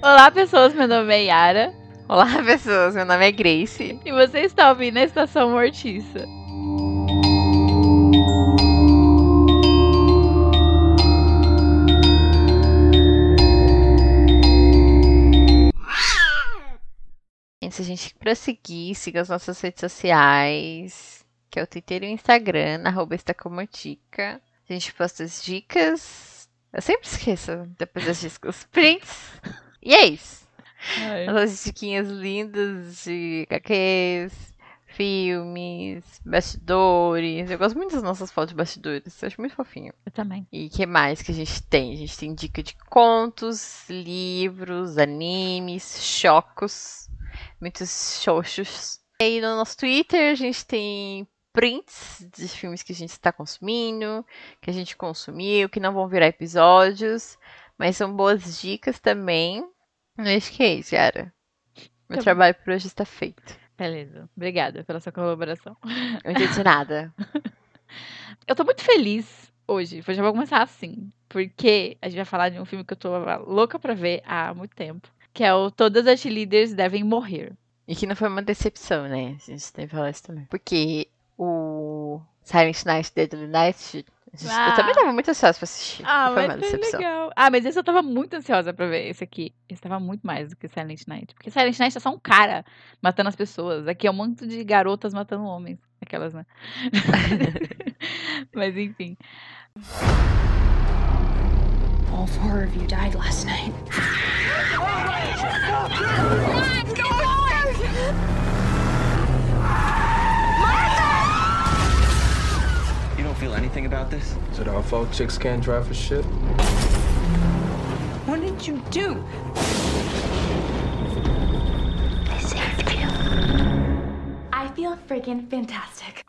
Olá, pessoas. Meu nome é Yara. Olá, pessoas. Meu nome é Grace. E você está ouvindo a Estação Mortiça. Se a gente prosseguir, siga as nossas redes sociais, que é o Twitter e o Instagram, arroba estacomotica. A gente posta as dicas. Eu sempre esqueço depois das dicas. Os prints. E é isso. Ai. As diquinhas lindas de HQs, filmes, bastidores. Eu gosto muito das nossas fotos de bastidores. Eu acho muito fofinho. Eu também. E que mais que a gente tem? A gente tem dica de contos, livros, animes, chocos, muitos xoxos. E aí no nosso Twitter a gente tem prints de filmes que a gente está consumindo, que a gente consumiu, que não vão virar episódios, mas são boas dicas também. É isso, Yara. Meu Tá bom. trabalho por hoje está feito. Beleza. Obrigada pela sua colaboração. Não entendi nada. Eu tô muito feliz hoje. Eu já vou começar assim. Porque a gente vai falar de um filme que eu tô louca pra ver há muito tempo. Que é o Todas as Líderes Devem Morrer. E que não foi uma decepção, né? A gente tem que falar isso também. Porque o Silent Night, Deadly Night, Ah. eu também tava muito ansiosa pra assistir. Ah, foi uma mas foi decepção. legal. Ah, mas esse eu tava muito ansiosa pra ver, esse aqui. Esse tava muito mais do que Silent Night. Porque Silent Night é só um cara matando as pessoas. Aqui é um monte de garotas matando homens. Aquelas, né? mas enfim. All four of you died last night. You don't feel anything about this? Is it our fault chicks can't drive for shit? What did you do? I saved you. I feel freaking fantastic.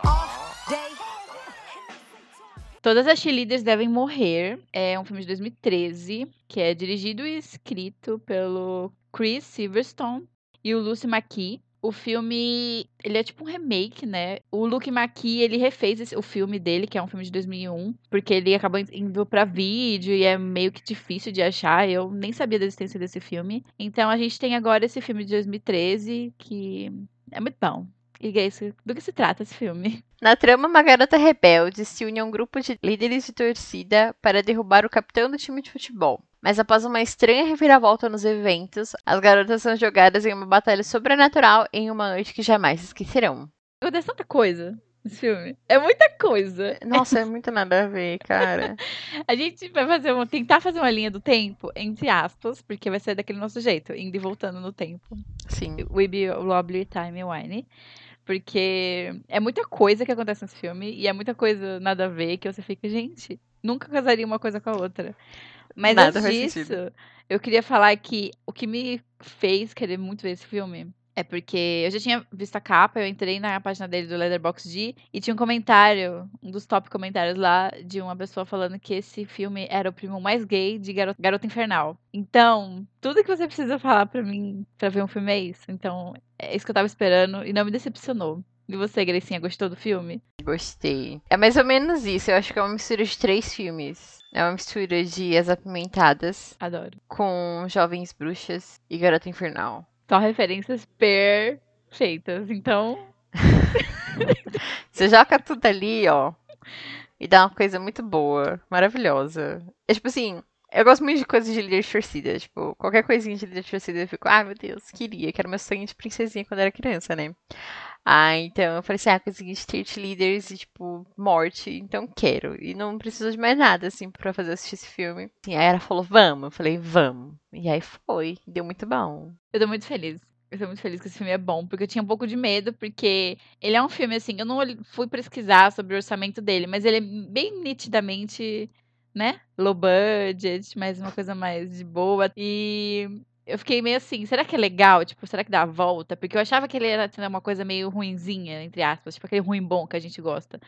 Todas as cheerleaders devem morrer. É um filme de 2013 que é dirigido e escrito pelo Chris Silverstone e o Lucy McKee. O filme, ele é tipo um remake, né? O Luke McKee, ele refez esse- o filme dele, que é um filme de 2001, porque ele acabou indo pra vídeo e é meio que difícil de achar. Eu nem sabia da existência desse filme. Então a gente tem agora esse filme de 2013 que é muito bom. E Grace, do que se trata esse filme? Na trama, uma garota rebelde se une a um grupo de líderes de torcida para derrubar o capitão do time de futebol. Mas após uma estranha reviravolta nos eventos, as garotas são jogadas em uma batalha sobrenatural em uma noite que jamais esquecerão. Acontece tanta coisa nesse filme. É muita coisa. Nossa, é muito nada a ver, cara. A gente vai fazer uma, tentar fazer uma linha do tempo, entre aspas, porque vai ser daquele nosso jeito, indo e voltando no tempo. Sim. We Be Lovely Time Wine. Porque é muita coisa que acontece nesse filme e é muita coisa nada a ver que você fica, gente, nunca casaria uma coisa com a outra. Mas Nada antes disso, eu queria falar que o que me fez querer muito ver esse filme é porque eu já tinha visto a capa, eu entrei na página dele do Letterboxd e tinha um comentário, um dos top comentários lá, de uma pessoa falando que esse filme era o primo mais gay de Garota, Garota Infernal. Então, tudo que você precisa falar pra mim pra ver um filme é isso. Então, é isso que eu tava esperando e não me decepcionou. E você, Gracinha, gostou do filme? Gostei. É mais ou menos isso. Eu acho que é uma mistura de três filmes. É uma mistura de As Apimentadas Adoro. com Jovens Bruxas e Garota Infernal. Só referências perfeitas. Então, Você joga tudo ali, ó. E dá uma coisa muito boa, maravilhosa. É tipo assim, eu gosto muito de coisas de líder de torcida. Tipo, qualquer coisinha de líder de torcida eu fico, ah, meu Deus, queria, que era meu sonho de princesinha quando era criança, né? Ah, então eu falei assim, ah, consegui street leaders e, tipo, morte, então quero. E não preciso de mais nada, assim, pra fazer assistir esse filme. E aí ela falou, vamos. Eu falei, vamos. E aí foi, deu muito bom. eu tô muito feliz. Eu tô muito feliz que esse filme é bom, porque eu tinha um pouco de medo, porque ele é um filme assim, eu não fui pesquisar sobre o orçamento dele, mas ele é bem nitidamente, né? Low budget, mas uma coisa mais de boa. E eu fiquei meio assim, será que é legal? Tipo, será que dá a volta? Porque eu achava que ele era assim, uma coisa meio ruinzinha, entre aspas, tipo aquele ruim bom que a gente gosta.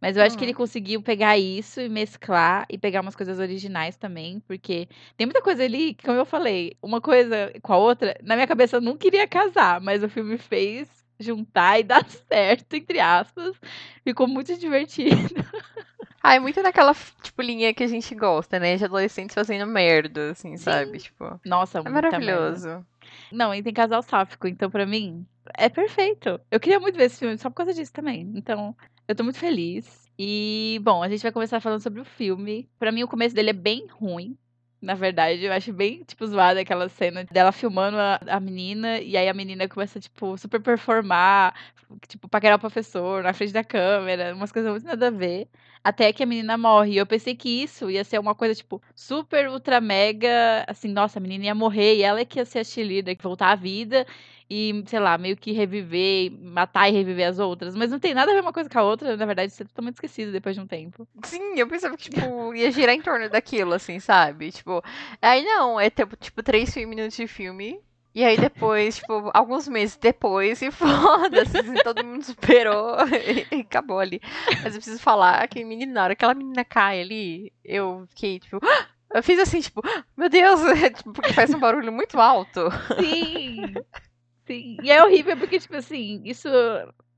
Mas eu acho que ele conseguiu pegar isso e mesclar e pegar umas coisas originais também, porque tem muita coisa ali, que, como eu falei, uma coisa com a outra, na minha cabeça eu não queria casar, mas o filme fez juntar e dar certo, entre aspas. Ficou muito divertido. Ah, é muito naquela, tipo, linha que a gente gosta, né? De adolescentes fazendo merda, assim, sabe? Tipo, Nossa, é muita merda. maravilhoso. Não, e tem casal sáfico, então pra mim é perfeito. Eu queria muito ver esse filme só por causa disso também. Então, eu tô muito feliz. E, bom, a gente vai começar falando sobre o filme. Pra mim, o começo dele é bem ruim. Na verdade, eu acho bem, tipo, zoada aquela cena dela filmando a, a menina, e aí a menina começa, tipo, super performar, tipo, paquerar o professor na frente da câmera, umas coisas muito nada a ver. Até que a menina morre. E eu pensei que isso ia ser uma coisa, tipo, super, ultra, mega, assim, nossa, a menina ia morrer, e ela é que ia ser a cheerleader, que voltar à vida, e, sei lá, meio que reviver, matar e reviver as outras. Mas não tem nada a ver uma coisa com a outra, na verdade, isso é totalmente esquecido depois de um tempo. Sim, eu pensava que, tipo, ia girar em torno daquilo, assim, sabe? Tipo, aí não, é tipo, tipo três minutos de filme. E aí depois, tipo, alguns meses depois, e foda-se, assim, todo mundo superou e, e acabou ali. Mas eu preciso falar que, menina, na hora que aquela menina cai ali, eu fiquei, tipo, eu fiz assim, tipo, meu Deus, tipo, porque faz um barulho muito alto. Sim! Sim. E é horrível porque, tipo assim, isso.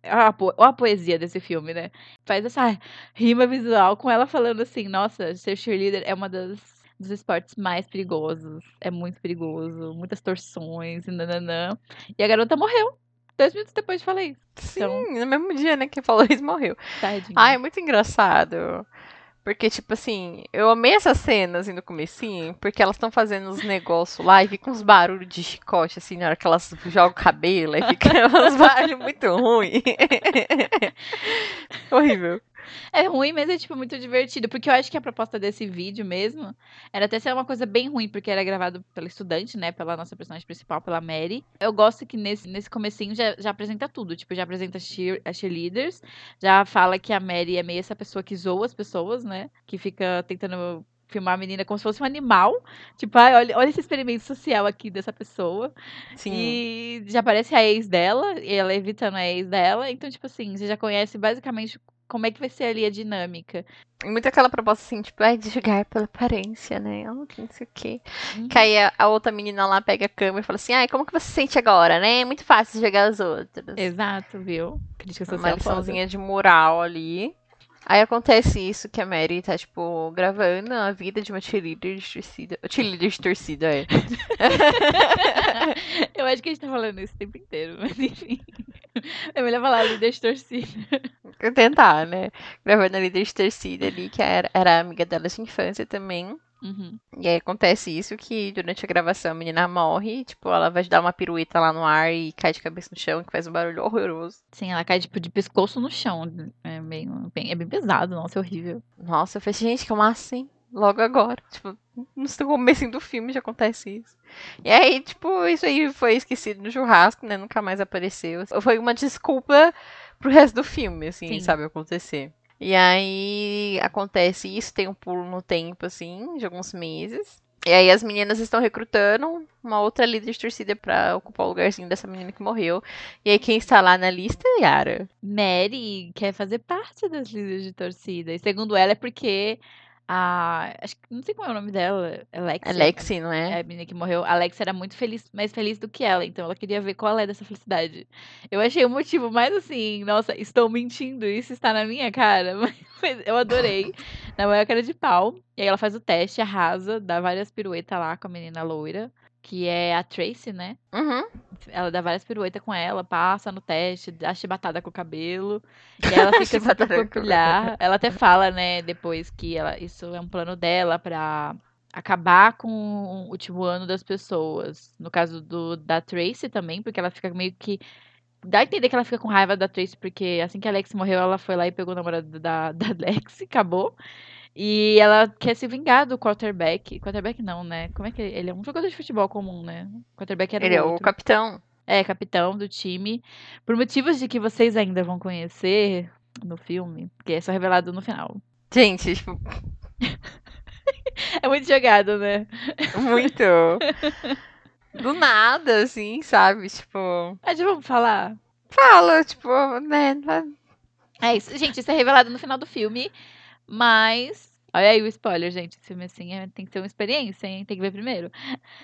é a po- Olha a poesia desse filme, né? Faz essa rima visual com ela falando assim: nossa, ser cheerleader é uma das. Dos esportes mais perigosos. É muito perigoso. Muitas torções e nananã. E a garota morreu. Dois minutos depois de falar isso. Sim, Então- no mesmo dia, né, que falou isso, morreu. Tadinha. Ai, é muito engraçado. Porque, tipo assim, eu amei essas cenas assim, no comecinho, porque elas estão fazendo uns negócios lá e fica uns barulhos de chicote, assim, na hora que elas jogam o cabelo, e fica uns barulhos muito ruins. Horrível. É ruim, mas é, tipo, muito divertido. Porque eu acho que a proposta desse vídeo mesmo era até ser uma coisa bem ruim, porque era gravado pela estudante, né? Pela nossa personagem principal, pela Mary. Eu gosto que nesse, nesse comecinho já, já apresenta tudo. Tipo, já apresenta cheer, as cheerleaders. Já fala que a Mary é meio essa pessoa que zoa as pessoas, né? Que fica tentando filmar a menina como se fosse um animal. Tipo, ai, olha, olha esse experimento social aqui dessa pessoa. Sim. E já aparece a ex dela, e ela evitando a ex dela. Então, tipo assim, você já conhece basicamente como é que vai ser ali a dinâmica. E muito aquela proposta assim, tipo, ai, de julgar pela aparência, né? Que não sei o quê. Uhum. Que aí a, a outra menina lá pega a câmera e fala assim, ai, como que você se sente agora, né? É muito fácil jogar as outras. Exato, viu? Crítica social uma foda. liçãozinha de moral ali. Aí acontece isso, que a Mary tá, tipo, gravando a vida de uma cheerleader de torcida. Cheerleader de torcida, é. Eu acho que a gente tá falando isso o tempo inteiro, mas enfim. É melhor falar líder de torcida. Tentar, né? Gravando a líder de torcida ali, que era, era amiga dela de infância também. Uhum. E aí acontece isso, que durante a gravação a menina morre, tipo, ela vai dar uma pirueta lá no ar e cai de cabeça no chão, que faz um barulho horroroso. Sim, ela cai tipo de pescoço no chão. É bem, bem, é bem pesado, nossa, é horrível. Nossa, eu falei, gente, como assim? Logo agora. Tipo, no começo do filme já acontece isso. E aí, tipo, isso aí foi esquecido no churrasco, né? Nunca mais apareceu. Foi uma desculpa pro resto do filme, assim, Sim. sabe, acontecer. E aí acontece isso, tem um pulo no tempo, assim, de alguns meses. E aí as meninas estão recrutando uma outra líder de torcida pra ocupar o lugarzinho dessa menina que morreu. E aí quem está lá na lista é Yara. Mary quer fazer parte das líderes de torcida. E segundo ela é porque a. Acho que não sei qual é o nome dela. Alexia. Alexi, não É, é? a menina que morreu. A Alex era muito feliz, mais feliz do que ela, então ela queria ver qual é dessa felicidade. Eu achei o motivo mais assim, nossa, estou mentindo, isso está na minha cara. Mas eu adorei. Na maior cara de pau. E aí ela faz o teste, arrasa, dá várias piruetas lá com a menina loira, que é a Tracy, né? Uhum. Ela dá várias piruetas com ela, passa no teste, dá chibatada com o cabelo. E ela fica super Chibatada com o popular. Ela até fala, né, depois que ela, isso é um plano dela pra acabar com o último ano das pessoas. No caso do, da Tracy também, porque ela fica meio que. Dá a entender que ela fica com raiva da Tracy, porque assim que a Alex morreu, ela foi lá e pegou o namorado da, da Alex, acabou. E ela quer se vingar do quarterback. Quarterback não, né? Como é que ele, ele é um jogador de futebol comum, né? Quarterback era Ele é o capitão. É, capitão do time. Por motivos de que vocês ainda vão conhecer no filme, que é só revelado no final. Gente, tipo, É muito jogado, né? muito. Do nada, assim, sabe? Tipo, Mas já vamos falar. fala, tipo, né? É isso. Gente, isso é revelado no final do filme. Mas. Olha aí o spoiler, gente. Esse filme assim é- tem que ser uma experiência, hein? Tem que ver primeiro.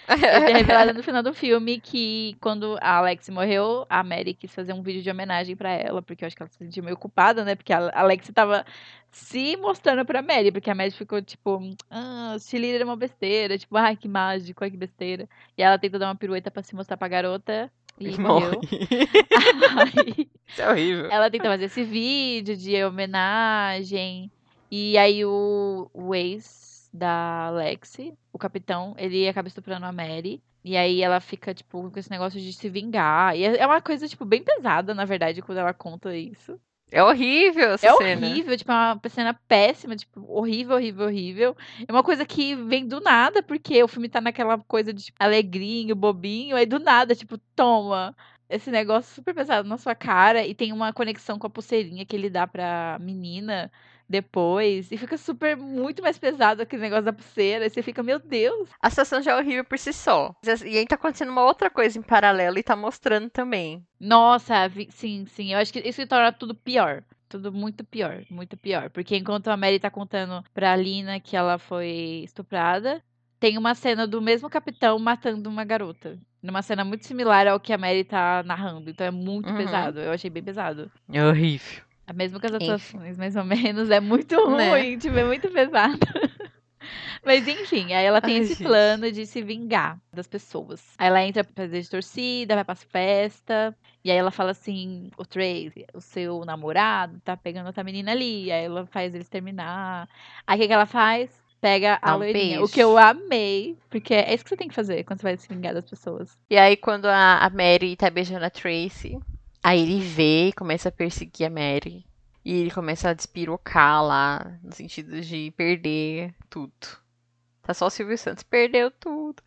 Ele é revelado no final do filme que quando a Alex morreu, a Mary quis fazer um vídeo de homenagem pra ela, porque eu acho que ela se sentiu meio culpada, né? Porque a Alex tava se mostrando pra Mary, porque a Mary ficou tipo, ah, cheerleader é uma besteira, tipo, ai, que mágico, ai, que besteira. E ela tentou dar uma pirueta pra se mostrar pra garota e morreu. Isso é horrível. ela tenta fazer esse vídeo de homenagem. E aí o, o ex da Lexi, o capitão, ele acaba estuprando a Mary. E aí ela fica, tipo, com esse negócio de se vingar. E é é uma coisa, tipo, bem pesada, na verdade, quando ela conta isso. É horrível essa É cena. horrível, tipo, é uma cena péssima, tipo, horrível, horrível, horrível. É uma coisa que vem do nada, porque o filme tá naquela coisa de, tipo, alegrinho, bobinho, aí do nada, tipo, toma esse negócio super pesado na sua cara e tem uma conexão com a pulseirinha que ele dá pra menina depois. E fica super, muito mais pesado aquele negócio da pulseira. E você fica, meu Deus. A situação já é horrível por si só. E aí tá acontecendo uma outra coisa em paralelo e tá mostrando também. Nossa, sim, sim. Eu acho que isso torna tudo pior. Tudo muito pior, muito pior. Porque enquanto a Mary tá contando pra Lina que ela foi estuprada, tem uma cena do mesmo capitão matando uma garota. Numa cena muito similar ao que a Mary tá narrando. Então é muito Uhum. pesado. Eu achei bem pesado. É horrível. É Mesmo com as Enfim. atuações, mais ou menos, é muito Né? ruim, tipo, é muito pesado. Mas enfim, aí ela tem Ai, esse gente. plano de se vingar das pessoas. Aí ela entra pra fazer de torcida, vai pras festa. E aí ela fala assim: o Tracy, o seu namorado tá pegando outra menina ali. Aí ela faz eles terminar. Aí o que, que ela faz? Pega a um loirinha. O que eu amei. Porque é isso que você tem que fazer quando você vai se vingar das pessoas. E aí, quando a, a Mary tá beijando a Tracy, aí ele vê e começa a perseguir a Mary. E ele começa a despirocar lá, no sentido de perder tudo. Tá só o Silvio Santos, perdeu tudo.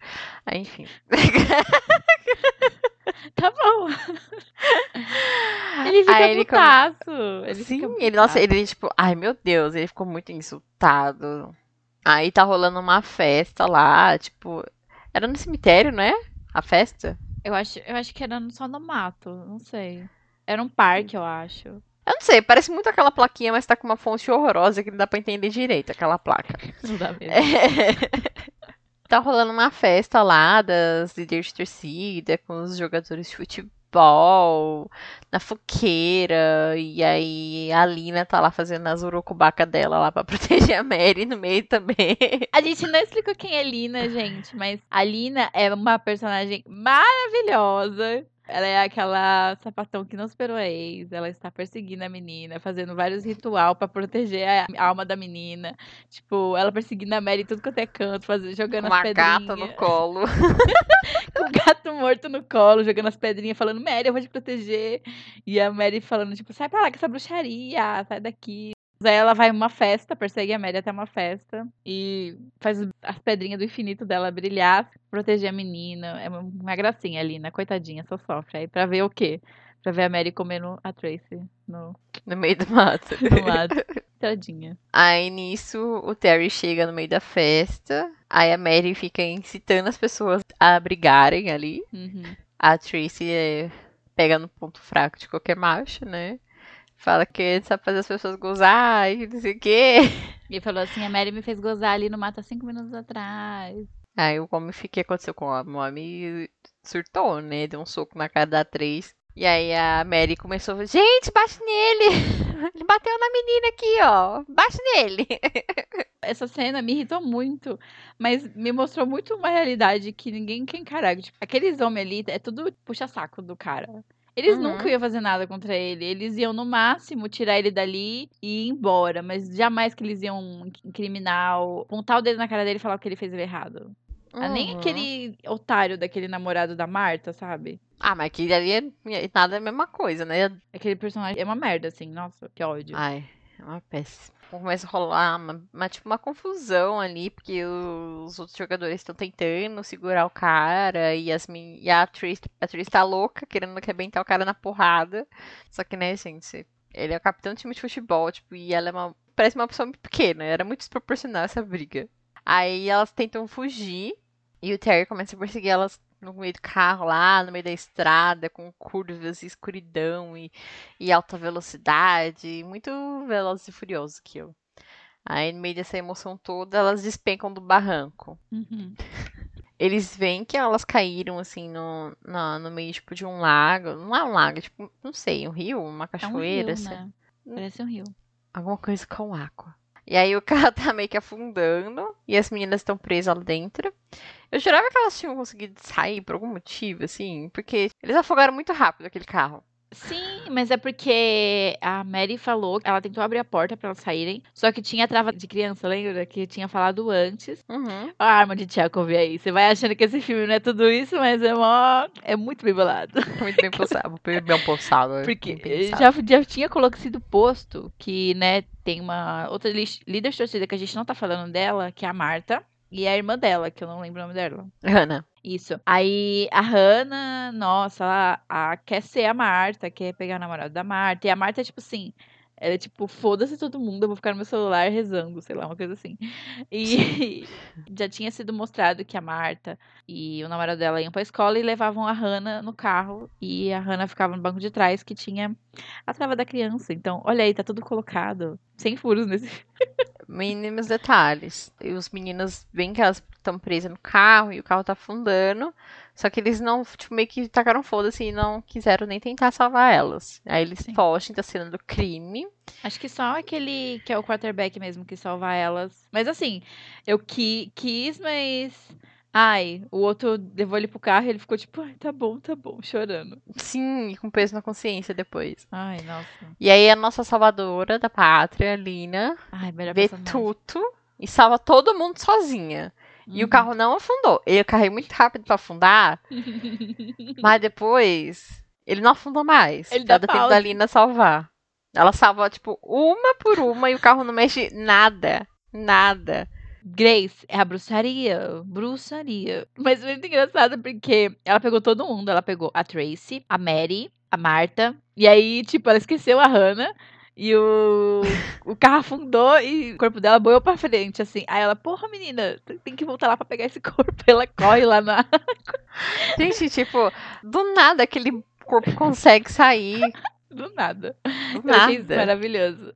Aí, enfim. Tá bom. Ele fica ele come- putaço. Ele Sim, fica ele, nossa, putaço. ele, tipo, ai meu Deus, ele ficou muito insultado. Aí tá rolando uma festa lá, tipo, era no cemitério, não é? A festa? Eu acho, eu acho que era só no mato, não sei. Era um parque, eu acho. Eu não sei, parece muito aquela plaquinha, mas tá com uma fonte horrorosa que não dá pra entender direito aquela placa. Não dá mesmo. Tá rolando uma festa lá das líderes de torcida com os jogadores de futebol na foqueira. E aí a Lina tá lá fazendo as urucubaca dela lá pra proteger a Mary no meio também. A gente não explicou quem é Lina, gente, mas a Lina é uma personagem maravilhosa. Ela é aquela sapatão que não esperou a ex. Ela está perseguindo a menina, fazendo vários ritual pra proteger a alma da menina. Tipo, ela perseguindo a Mary tudo quanto é canto, fazendo, jogando Com as uma pedrinhas. gata no colo. com o gato morto no colo, jogando as pedrinhas, falando, Mary, eu vou te proteger. E a Mary falando, tipo, sai pra lá com essa bruxaria, sai daqui. Aí ela vai uma festa, persegue a Mary até uma festa e faz as pedrinhas do infinito dela brilhar, proteger a menina. É uma- gracinha ali, né? Coitadinha, só sofre. Aí pra ver o quê? Pra ver a Mary comendo a Tracy no, No meio do mato. no lado. Tadinha. Aí nisso o Terry chega no meio da festa. Aí a Mary fica incitando as pessoas a brigarem ali. Uhum. A Tracy é, pega no ponto fraco de qualquer macho, né? Fala que sabe fazer as pessoas gozar e não sei o quê. E falou assim: a Mary me fez gozar ali no mato há cinco minutos atrás. Aí o homem, o que aconteceu com o homem? Surtou, né? Deu um soco na cara da atriz. E aí a Mary começou, gente, bate nele! Ele bateu na menina aqui, ó. Bate nele! essa cena me irritou muito, mas me mostrou muito uma realidade que ninguém quer encarar. Tipo, aqueles homens ali é tudo puxa-saco do cara. Eles Uhum. nunca iam fazer nada contra ele. Eles iam, no máximo, tirar ele dali e ir embora. Mas jamais que eles iam incriminar, apontar o dedo na cara dele e falar que ele fez errado. Ah, Nem Uhum. aquele otário daquele namorado da Marta, sabe? Ah, mas aquele ali é, nada é a mesma coisa, né? Aquele personagem é uma merda, assim. Nossa, que ódio. Ai, é uma péssima. Começa a rolar uma, uma- tipo, uma confusão ali, porque os outros jogadores estão tentando segurar o cara e, as, e a atriz, a atriz tá louca, querendo arrebentar o cara na porrada. Só que, né, gente, ele é o capitão do time de futebol, tipo, e ela é uma. Parece uma pessoa muito pequena, era muito desproporcional essa briga. Aí elas tentam fugir e o Terry começa a perseguir elas no meio do carro lá, no meio da estrada, com curvas e escuridão e, e alta velocidade, muito veloz e furioso que eu. Aí, no meio dessa emoção toda, elas despencam do barranco. Uhum. Eles veem que elas caíram, assim, no, na- no meio, tipo, de um lago. Não é um lago, tipo, não sei, um rio, uma É um cachoeira, rio, assim. né? Parece um rio. Alguma coisa com água. E aí o carro tá meio que afundando e as meninas estão presas lá dentro. Eu jurava que elas tinham conseguido sair por algum motivo, assim, porque eles afogaram muito rápido aquele carro. Sim, mas é porque a Mary falou, ela tentou abrir a porta pra elas saírem, só que tinha trava de criança, lembra? Que tinha falado antes. Uhum. A arma de Chekhov aí. Você vai achando que esse filme não é tudo isso, mas é mó... é muito bem bolado. Muito bem pensado. Bem. Porque bem eh, pensado. já, já tinha colocado sido posto que, né, tem uma outra líder de torcida que a gente não tá falando dela, que é a Marta, e a irmã dela, que eu não lembro o nome dela. Hannah. Isso. Aí a Hannah, nossa, ela a- quer ser a Marta, quer pegar o namorado da Marta. E a Marta é tipo assim. Ela é tipo, foda-se todo mundo, eu vou ficar no meu celular rezando, sei lá, uma coisa assim. E já tinha sido mostrado que a Marta e o namorado dela iam pra escola e levavam a Hannah no carro. E a Hannah ficava no banco de trás que tinha a trava da criança. Então, olha aí, tá tudo colocado. Sem furos nesse Mínimos detalhes. E os meninos veem que elas estão presas no carro e o carro tá afundando. Só que eles não, tipo, meio que tacaram foda-se e não quiseram nem tentar salvar elas. Aí eles Sim. fogem da cena do crime. Acho que só aquele que é o quarterback mesmo que salva elas. Mas assim, eu qui- quis, mas. Ai, o outro levou ele pro carro e ele ficou tipo, ai, tá bom, tá bom, chorando. Sim, com peso na consciência depois. Ai, nossa. E aí a nossa salvadora da pátria, Lina, Ai, melhor vê personagem. tudo e salva todo mundo sozinha. E o Uhum. carro não afundou. Ele carrei muito rápido pra afundar, mas depois ele não afundou mais. Ele dá Dá tempo da Lina salvar. Ela salva, tipo, uma por uma e o carro não mexe nada. Nada. Grace é a bruxaria. Bruxaria. Mas muito engraçado porque ela pegou todo mundo. Ela pegou a Tracy, a Mary, a Marta. E aí, tipo, ela esqueceu a Hannah. E o, o carro afundou e o corpo dela boiou pra frente, assim. Aí ela, porra, menina, tem que voltar lá pra pegar esse corpo. Ela corre lá na. Gente, tipo, do nada aquele corpo consegue sair. Do nada. Do nada. maravilhoso.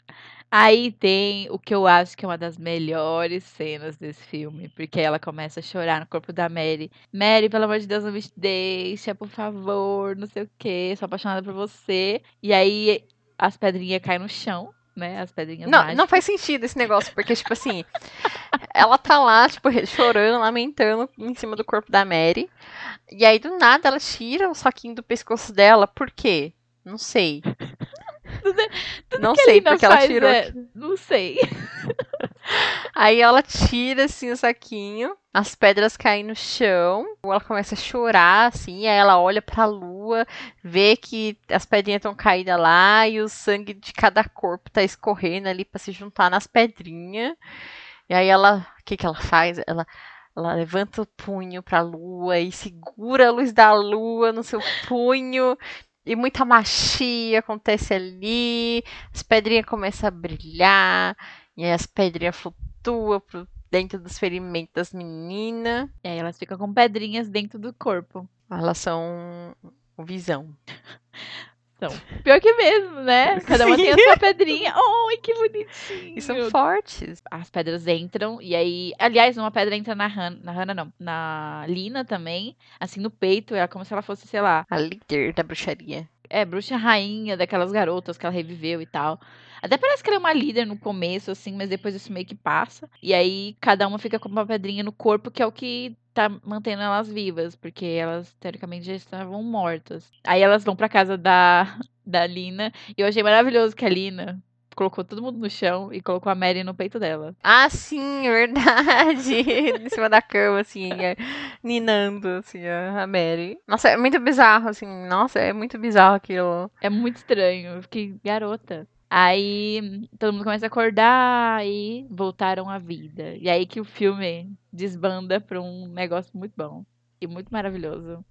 Aí tem o que eu acho que é uma das melhores cenas desse filme, porque ela começa a chorar no corpo da Mary. Mary, pelo amor de Deus, não me deixa, por favor, não sei o quê, sou apaixonada por você. E aí as pedrinhas caem no chão, né? As pedrinhas Não, mágicas. não faz sentido esse negócio, porque, tipo assim, ela tá lá, tipo, chorando, lamentando em cima do corpo da Mary. E aí, do nada, ela tira o saquinho do pescoço dela. Por quê? Não sei. Não que a sei porque ela tirou. é- Não sei. Aí ela tira, assim, o saquinho. As pedras caem no chão. Ela começa a chorar, assim. Aí ela olha pra lua, vê que as pedrinhas estão caídas lá. E o sangue de cada corpo tá escorrendo ali pra se juntar nas pedrinhas. E aí ela. O que que ela faz? Ela. Ela levanta o punho pra lua e segura a luz da lua no seu punho. E muita magia acontece ali. As pedrinhas começam a brilhar. E aí as pedrinhas flutuam pro dentro dos ferimentos das meninas. E aí elas ficam com pedrinhas dentro do corpo. Elas são o visão. Pior que mesmo, né? Cada uma tem a sua pedrinha. Ai, que bonitinho. E são fortes. as pedras entram, e aí. Aliás, uma pedra entra na Hannah. Na Hannah, não. Na Lina também. Assim, no peito. É como se ela fosse, sei lá. A líder da bruxaria. É, bruxa rainha daquelas garotas que ela reviveu e tal. Até parece que ela é uma líder no começo, assim, mas depois isso meio que passa. E aí cada uma fica com uma pedrinha no corpo, que é o que tá mantendo elas vivas, porque elas teoricamente já estavam mortas. Aí elas vão pra casa da, da Lina. E eu achei maravilhoso que a Lina colocou todo mundo no chão e colocou a Mary no peito dela. Ah, sim, é verdade. em cima da cama, assim, é, ninando, assim, a a Mary. Nossa, é muito bizarro, assim. Nossa, é muito bizarro aquilo. É muito estranho. Eu fiquei garota. Aí todo mundo começa a acordar e voltaram à vida. E aí que o filme desbanda pra um negócio muito bom e muito maravilhoso.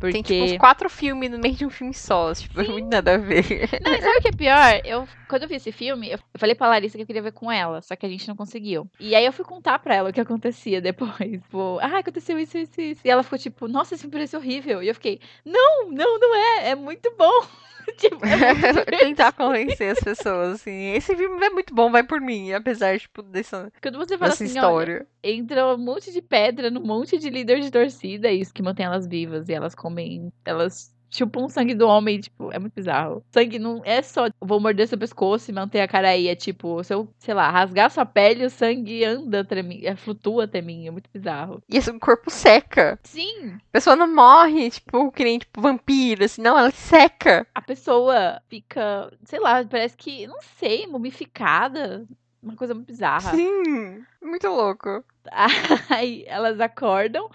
Porque... Tem tipo uns quatro filmes no meio de um filme só. Tipo, muito nada a ver. Não, sabe o que é pior? Eu, quando eu vi esse filme, eu falei pra Larissa que eu queria ver com ela, só que a gente não conseguiu. E aí eu fui contar pra ela o que acontecia depois. Tipo, ah, aconteceu isso, isso, isso. E ela ficou tipo, nossa, esse filme parece horrível. E eu fiquei, não, não, não é, é muito bom. tipo, é. Tentar convencer as pessoas, assim. Esse filme é muito bom, vai por mim. Apesar, tipo, dessa, Quando você fala dessa assim, olha, história. entra um monte de pedra no monte de líder de torcida, é isso que mantém elas vivas. E elas comem, elas chupam o sangue do homem, tipo, é muito bizarro. Sangue não é só, vou morder seu pescoço e manter a cara aí, é tipo, se eu, sei lá, rasgar sua pele, o sangue anda até mim, flutua até mim, é muito bizarro. E esse corpo seca. Sim, A pessoa não morre, tipo, que nem tipo, vampiro, assim, não, ela seca. a pessoa fica, sei lá, parece que, não sei, mumificada, uma coisa muito bizarra. Sim, muito louco. Aí elas acordam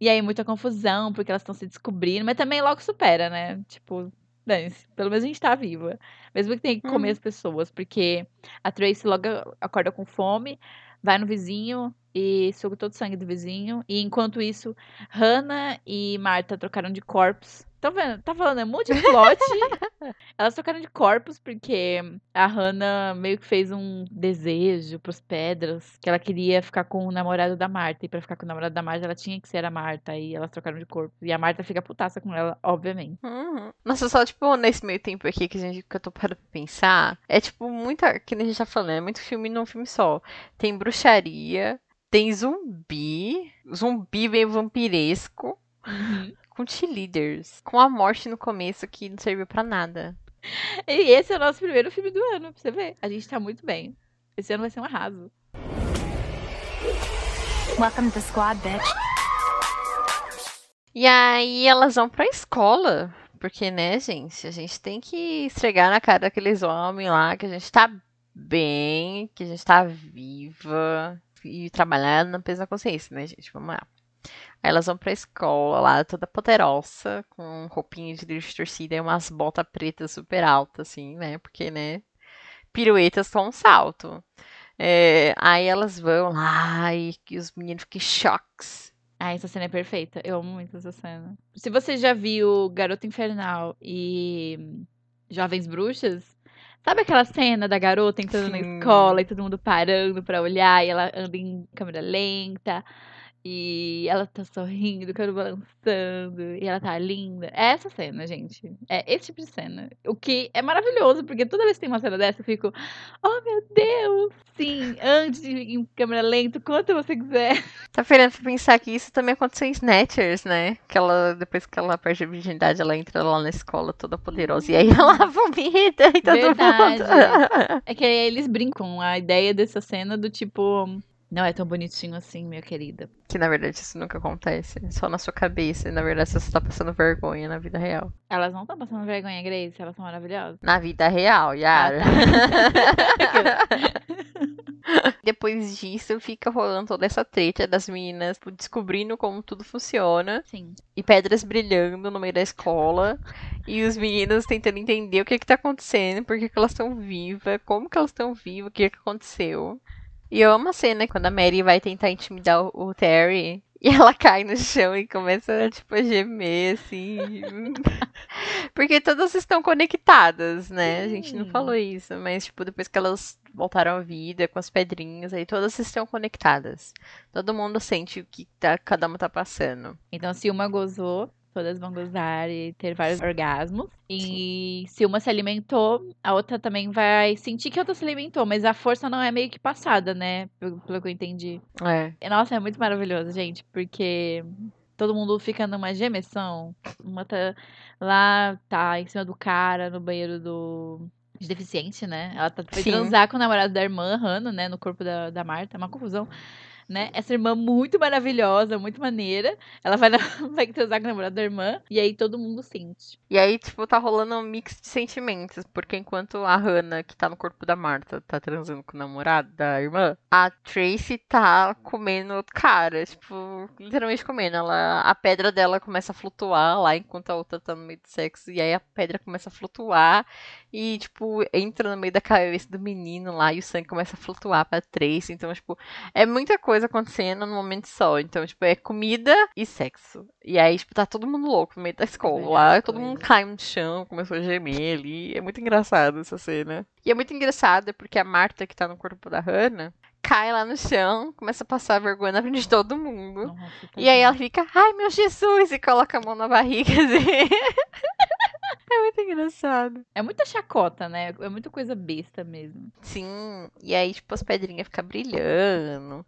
e aí muita confusão, porque elas estão se descobrindo, mas também logo supera, né? Tipo, dane-se, pelo menos a gente tá viva. Mesmo que tenha que comer Uhum. as pessoas, porque a Tracy logo acorda com fome, vai no vizinho e suga todo o sangue do vizinho. E enquanto isso, Hannah e Marta trocaram de corpos. Tá vendo? Tá falando, é muito plot. Elas trocaram de corpos porque a Hannah meio que fez um desejo pros pedras que ela queria ficar com o namorado da Marta. E pra ficar com o namorado da Marta, ela tinha que ser a Marta. E elas trocaram de corpo. E a Marta fica putaça com ela, obviamente. Uhum. Nossa, só, tipo, nesse meio tempo aqui que, a gente, que eu tô pra pensar, é, tipo, muita, que nem a gente tá falando, é muito filme num filme só. Tem bruxaria, tem zumbi, zumbi meio vampiresco, com cheerleaders, com a morte no começo que não serviu pra nada. E esse é o nosso primeiro filme do ano, pra você ver. A gente tá muito bem. Esse ano vai ser um arraso. Welcome to the squad, bitch. E aí elas vão pra escola. Porque, né, gente, a gente tem que estregar na cara daqueles homens lá que a gente tá bem, que a gente tá viva e trabalhar na peso da consciência, né, gente? Vamos lá. Aí elas vão pra escola lá, toda poderosa, com roupinha de líder de torcida e umas botas pretas super altas, assim, né? Porque, né? Piruetas com um salto. É, aí elas vão lá e os meninos ficam em choques. Ah, essa cena é perfeita. Eu amo muito essa cena. Se você já viu Garota Infernal e Jovens Bruxas, sabe aquela cena da garota entrando na Sim. escola e todo mundo parando pra olhar e ela anda em câmera lenta e ela tá sorrindo, o cabelo balançando e ela tá linda. É essa cena, gente. É esse tipo de cena. O que é maravilhoso, porque toda vez que tem uma cena dessa eu fico, oh meu Deus! Sim, ande em câmera lenta, quanto você quiser. Tá querendo pensar que isso também aconteceu em Snatchers, né? Que ela, depois que ela perde a virgindade, ela entra lá na escola toda poderosa. E aí ela vomita e todo Verdade. mundo. É que aí eles brincam a ideia dessa cena do tipo. Não é tão bonitinho assim, minha querida. que na verdade isso nunca acontece. é Só na sua cabeça. E na verdade você tá passando vergonha na vida real. Elas não estão passando vergonha, Grace. Elas são maravilhosas. Na vida real, Yara. Depois disso, fica rolando toda essa treta das meninas tipo, descobrindo como tudo funciona. Sim. e pedras brilhando no meio da escola. E os meninos tentando entender o que que tá acontecendo, por que que elas estão vivas, como que elas estão vivas, o que que aconteceu. E eu amo a cena quando a Mary vai tentar intimidar o, o Terry. E ela cai no chão e começa, tipo, a gemer, assim. Porque todas estão conectadas, né? A gente não falou isso, mas, tipo, depois que elas voltaram à vida com as pedrinhas, aí todas estão conectadas. Todo mundo sente o que tá, cada uma tá passando. Então, se uma gozou, todas vão gozar e ter vários orgasmos. E se uma se alimentou, a outra também vai sentir que a outra se alimentou, mas a força não é meio que passada, né? Pelo, pelo que eu entendi. É. E, Nossa, é muito maravilhoso, gente, porque todo mundo fica numa gemessão. Uma tá lá, tá em cima do cara, no banheiro do. De deficiente, né? Ela tá, foi Sim. transar com o namorado da irmã, Hannah, né? No corpo da, da Marta. É uma confusão. Né? Essa irmã muito maravilhosa, muito maneira. Ela vai, na- vai transar com o namorado da irmã. E aí todo mundo sente. E aí, tipo, tá rolando um mix de sentimentos. Porque enquanto a Hannah, que tá no corpo da Marta, tá transando com o namorado da irmã, a Tracy tá comendo outro cara. Tipo, literalmente comendo. Ela, a pedra dela começa a flutuar lá enquanto a outra tá no meio do sexo. E aí a pedra começa a flutuar. E, tipo, entra no meio da cabeça do menino lá e o sangue começa a flutuar pra três. Então, tipo, é muita coisa acontecendo num momento só. Então, tipo, é comida e sexo. E aí, tipo, tá todo mundo louco no meio da escola lá. Todo mundo cai no chão, começou a gemer ali. É muito engraçado essa cena. E é muito engraçado porque a Marta, que tá no corpo da Hannah, cai lá no chão, começa a passar vergonha na frente de todo mundo. Nossa, E aí ela fica, ai meu Jesus, e coloca a mão na barriga assim. é muito engraçado. É muita chacota, né? É muita coisa besta mesmo. Sim, e aí, tipo, as pedrinhas ficam brilhando.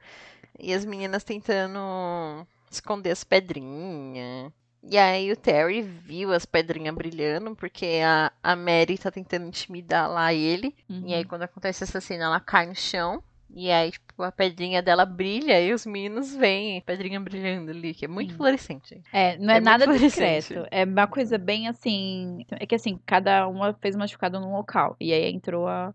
E as meninas tentando esconder as pedrinhas. E aí o Terry viu as pedrinhas brilhando, porque a, a Mary tá tentando intimidar lá ele. E aí, quando acontece essa cena, ela cai no chão. E aí, tipo, a pedrinha dela brilha e os meninos veem a pedrinha brilhando ali, que é muito Sim. fluorescente. É, não é, É nada discreto. É uma coisa bem assim. É que assim, cada uma fez machucado num local. E aí entrou a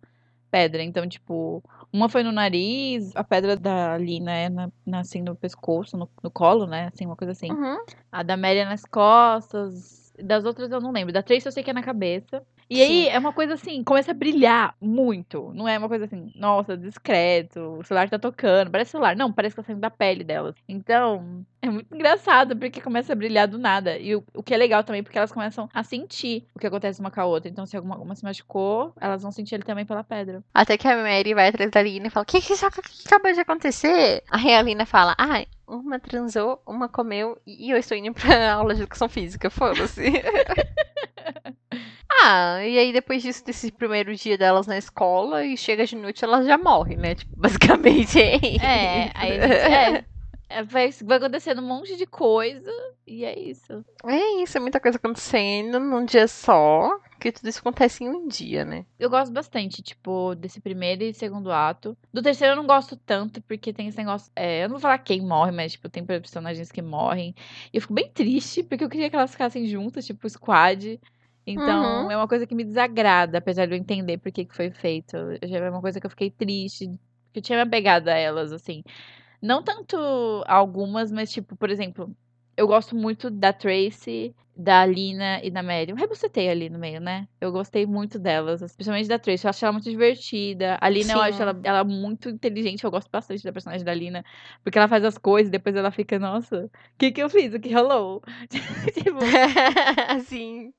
pedra. Então, tipo, uma foi no nariz, a pedra da Lina é na, na- assim, no pescoço, no, no colo, né? Assim, uma coisa assim. Uhum. A da Mary é nas costas. Das outras eu não lembro. Da Tracy eu sei que é na cabeça. E aí é uma coisa assim, começa a brilhar muito. Não é uma coisa assim, nossa, discreto, o celular tá tocando, parece celular. Não, parece que tá saindo da pele delas. Então, é muito engraçado porque começa a brilhar do nada. E o, o que é legal também, porque elas começam a sentir o que acontece uma com a outra. Então, se alguma uma se machucou, elas vão sentir ele também pela pedra. Até que a Mary vai atrás da Lina e fala: O que, que, que acabou de acontecer? Aí a Lina fala: Ah, uma transou, uma comeu e eu estou indo pra aula de educação física. Foda-se. ah, e aí depois disso, desse primeiro dia delas na escola e chega de noite, elas já morrem, né? Tipo, basicamente é isso. É, aí é, é, vai, vai acontecendo um monte de coisa e é isso. É isso, é muita coisa acontecendo num dia só. Que tudo isso acontece em um dia, né? Eu gosto bastante, tipo, desse primeiro e segundo ato. Do terceiro eu não gosto tanto, porque tem esse negócio. é, eu não vou falar quem morre, mas, tipo, tem personagens que morrem. E eu fico bem triste, porque eu queria que elas ficassem juntas, tipo, squad. Então, Uhum. é uma coisa que me desagrada, apesar de eu entender por que, que foi feito. Já- É uma coisa que eu fiquei triste, que eu tinha me apegado a elas, assim. Não tanto algumas, mas, tipo, por exemplo, eu gosto muito da Tracy, da Lina e da Mary. Eu rebocetei ali no meio, né? Eu gostei muito delas, especialmente da Tracy. Eu acho ela muito divertida. A Lina, eu acho Sim. ela, ela muito inteligente. Eu gosto bastante da personagem da Lina. Porque ela faz as coisas e depois ela fica, nossa, o que que eu fiz? O que rolou? tipo, Sim.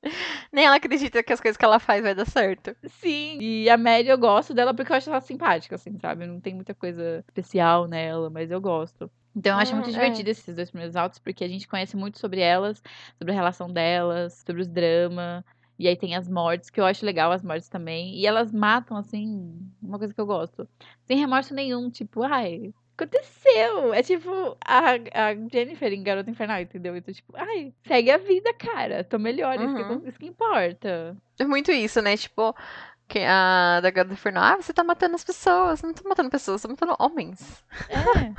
Nem ela acredita que as coisas que ela faz vai dar certo. sim. E a Mary eu gosto dela porque eu acho ela simpática, assim, sabe? Não tem muita coisa especial nela, mas eu gosto. Então eu acho Hum, muito é. divertido esses dois primeiros autos, porque a gente conhece muito sobre elas, sobre a relação delas, sobre os dramas. E aí tem as mortes, que eu acho legal as mortes também. E elas matam, assim, uma coisa que eu gosto. Sem remorso nenhum, tipo, ai, aconteceu. É tipo a, a Jennifer em Garota Infernal, entendeu? Então, tipo, ai, segue a vida, cara. Tô melhor, isso, Uhum. que, isso que importa. É muito isso, né? Tipo, que a da Garota Infernal, ah, você tá matando as pessoas. Não tô matando pessoas, tô matando homens. É.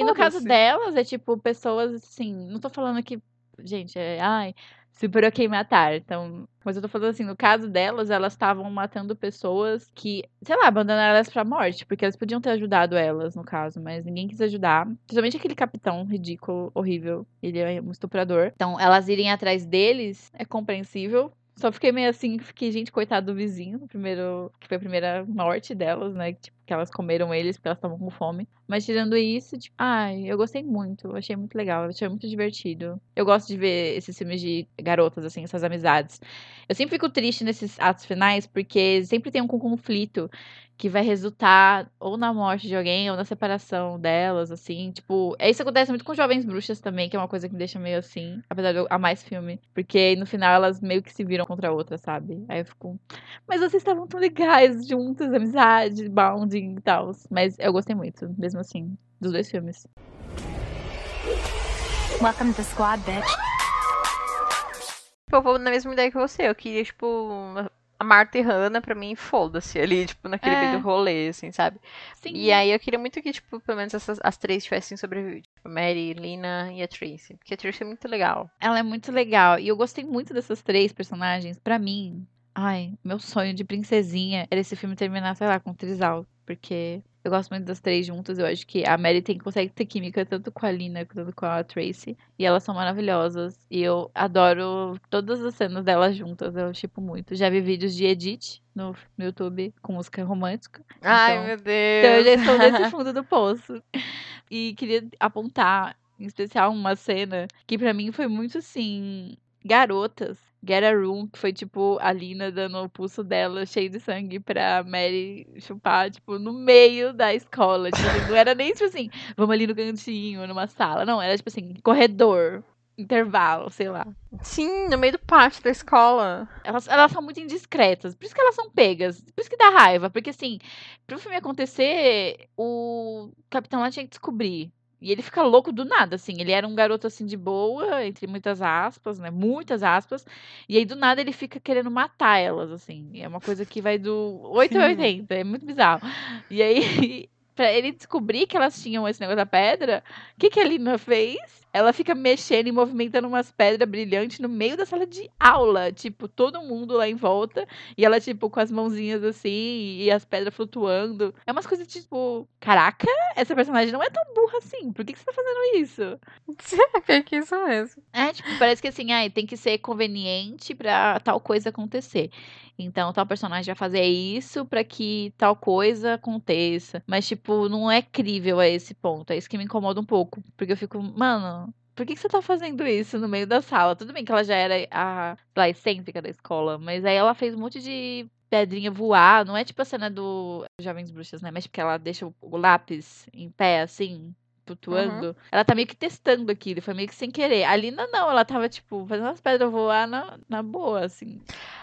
E no caso delas, é tipo, pessoas assim, não tô falando que, gente, é, ai, super ok matar. Então, mas eu tô falando assim, no caso delas, elas estavam matando pessoas que, sei lá, abandonaram elas pra morte, porque eles podiam ter ajudado elas, no caso, mas ninguém quis ajudar. Principalmente aquele capitão ridículo, horrível. Ele é um estuprador. Então, elas irem atrás deles é compreensível. Só fiquei meio assim, fiquei, gente, coitado do vizinho, primeiro, que foi a primeira morte delas, né? Tipo, que elas comeram eles porque elas estavam com fome. Mas tirando isso, tipo, ai, eu gostei muito, achei muito legal, achei muito divertido. Eu gosto de ver esses filmes de garotas, assim, essas amizades. Eu sempre fico triste nesses atos finais, porque sempre tem um conflito que vai resultar ou na morte de alguém ou na separação delas, assim. Tipo, isso acontece muito com Jovens Bruxas também, que é uma coisa que me deixa meio assim, apesar de eu amar filme. Porque no final elas meio que se viram contra a outra, sabe? Aí eu fico. Mas vocês estavam tão legais, juntas, amizade, e tal. Mas eu gostei muito, mesmo assim, dos dois filmes. Welcome to the squad, bitch. Tipo, eu vou na mesma ideia que você. Eu queria, tipo, a Marta e Hannah, pra mim, foda-se ali, tipo, naquele É. meio do rolê, assim, sabe? Sim. E aí eu queria muito que, tipo, pelo menos essas, as três tivessem sobrevivido. Tipo, Mary, Lina e a Tracy. Porque a Tracy é muito legal. Ela é muito legal. E eu gostei muito dessas três personagens. Pra mim, ai, meu sonho de princesinha era esse filme terminar, sei lá, com um trisal. Porque Eu gosto muito das três juntas. Eu acho que a Mary tem, consegue ter química tanto com a Lina quanto com a Tracy. E elas são maravilhosas. E eu adoro todas as cenas delas juntas. Eu tipo muito. Já vi vídeos de Edith no, no YouTube com música romântica. Ai, Então- meu Então eu já Deus. estou nesse fundo do poço. E queria apontar, em especial, uma cena que pra mim foi muito assim. Garotas. Get a Room, que foi tipo a Lina dando o pulso dela cheio de sangue pra Mary chupar, tipo, no meio da escola. Tipo, assim, não era nem tipo assim, vamos ali no cantinho, numa sala. Não, era tipo assim, corredor, intervalo, sei lá. Sim, no meio do pátio da escola. Elas, elas são muito indiscretas. Por isso que elas são pegas. Por isso que dá raiva. Porque, assim, pro filme acontecer, o capitão lá tinha que descobrir. E ele fica louco do nada, assim. Ele era um garoto, assim, de boa, entre muitas aspas, né? Muitas aspas. E aí, do nada, ele fica querendo matar elas, assim. É uma coisa que vai do 8 a Sim. 80. É muito bizarro. E aí, pra ele descobrir que elas tinham esse negócio da pedra, o que, que a Lina fez? Ela fica mexendo e movimentando umas pedras brilhantes no meio da sala de aula. Tipo, todo mundo lá em volta. E ela, tipo, com as mãozinhas assim e as pedras flutuando. É umas coisas tipo, caraca, essa personagem não é tão burra assim. Por que, que você tá fazendo isso? Pior que isso mesmo. É, tipo, parece que assim, ai, tem que ser conveniente pra tal coisa acontecer. Então, tal personagem vai fazer isso pra que tal coisa aconteça. Mas, tipo, não é crível a esse ponto. É isso que me incomoda um pouco. Porque eu fico, mano, por que, que você tá fazendo isso no meio da sala? Tudo bem que ela já era a, lá, excêntrica da escola, mas aí ela fez um monte de pedrinha voar. Não é tipo a cena do Jovens Bruxas, né? Mas porque ela deixa o, lápis em pé, assim, flutuando. Ela tá meio que testando aquilo, foi meio que sem querer. A Lina não, ela tava, tipo, fazendo as pedras voar na, na boa, assim.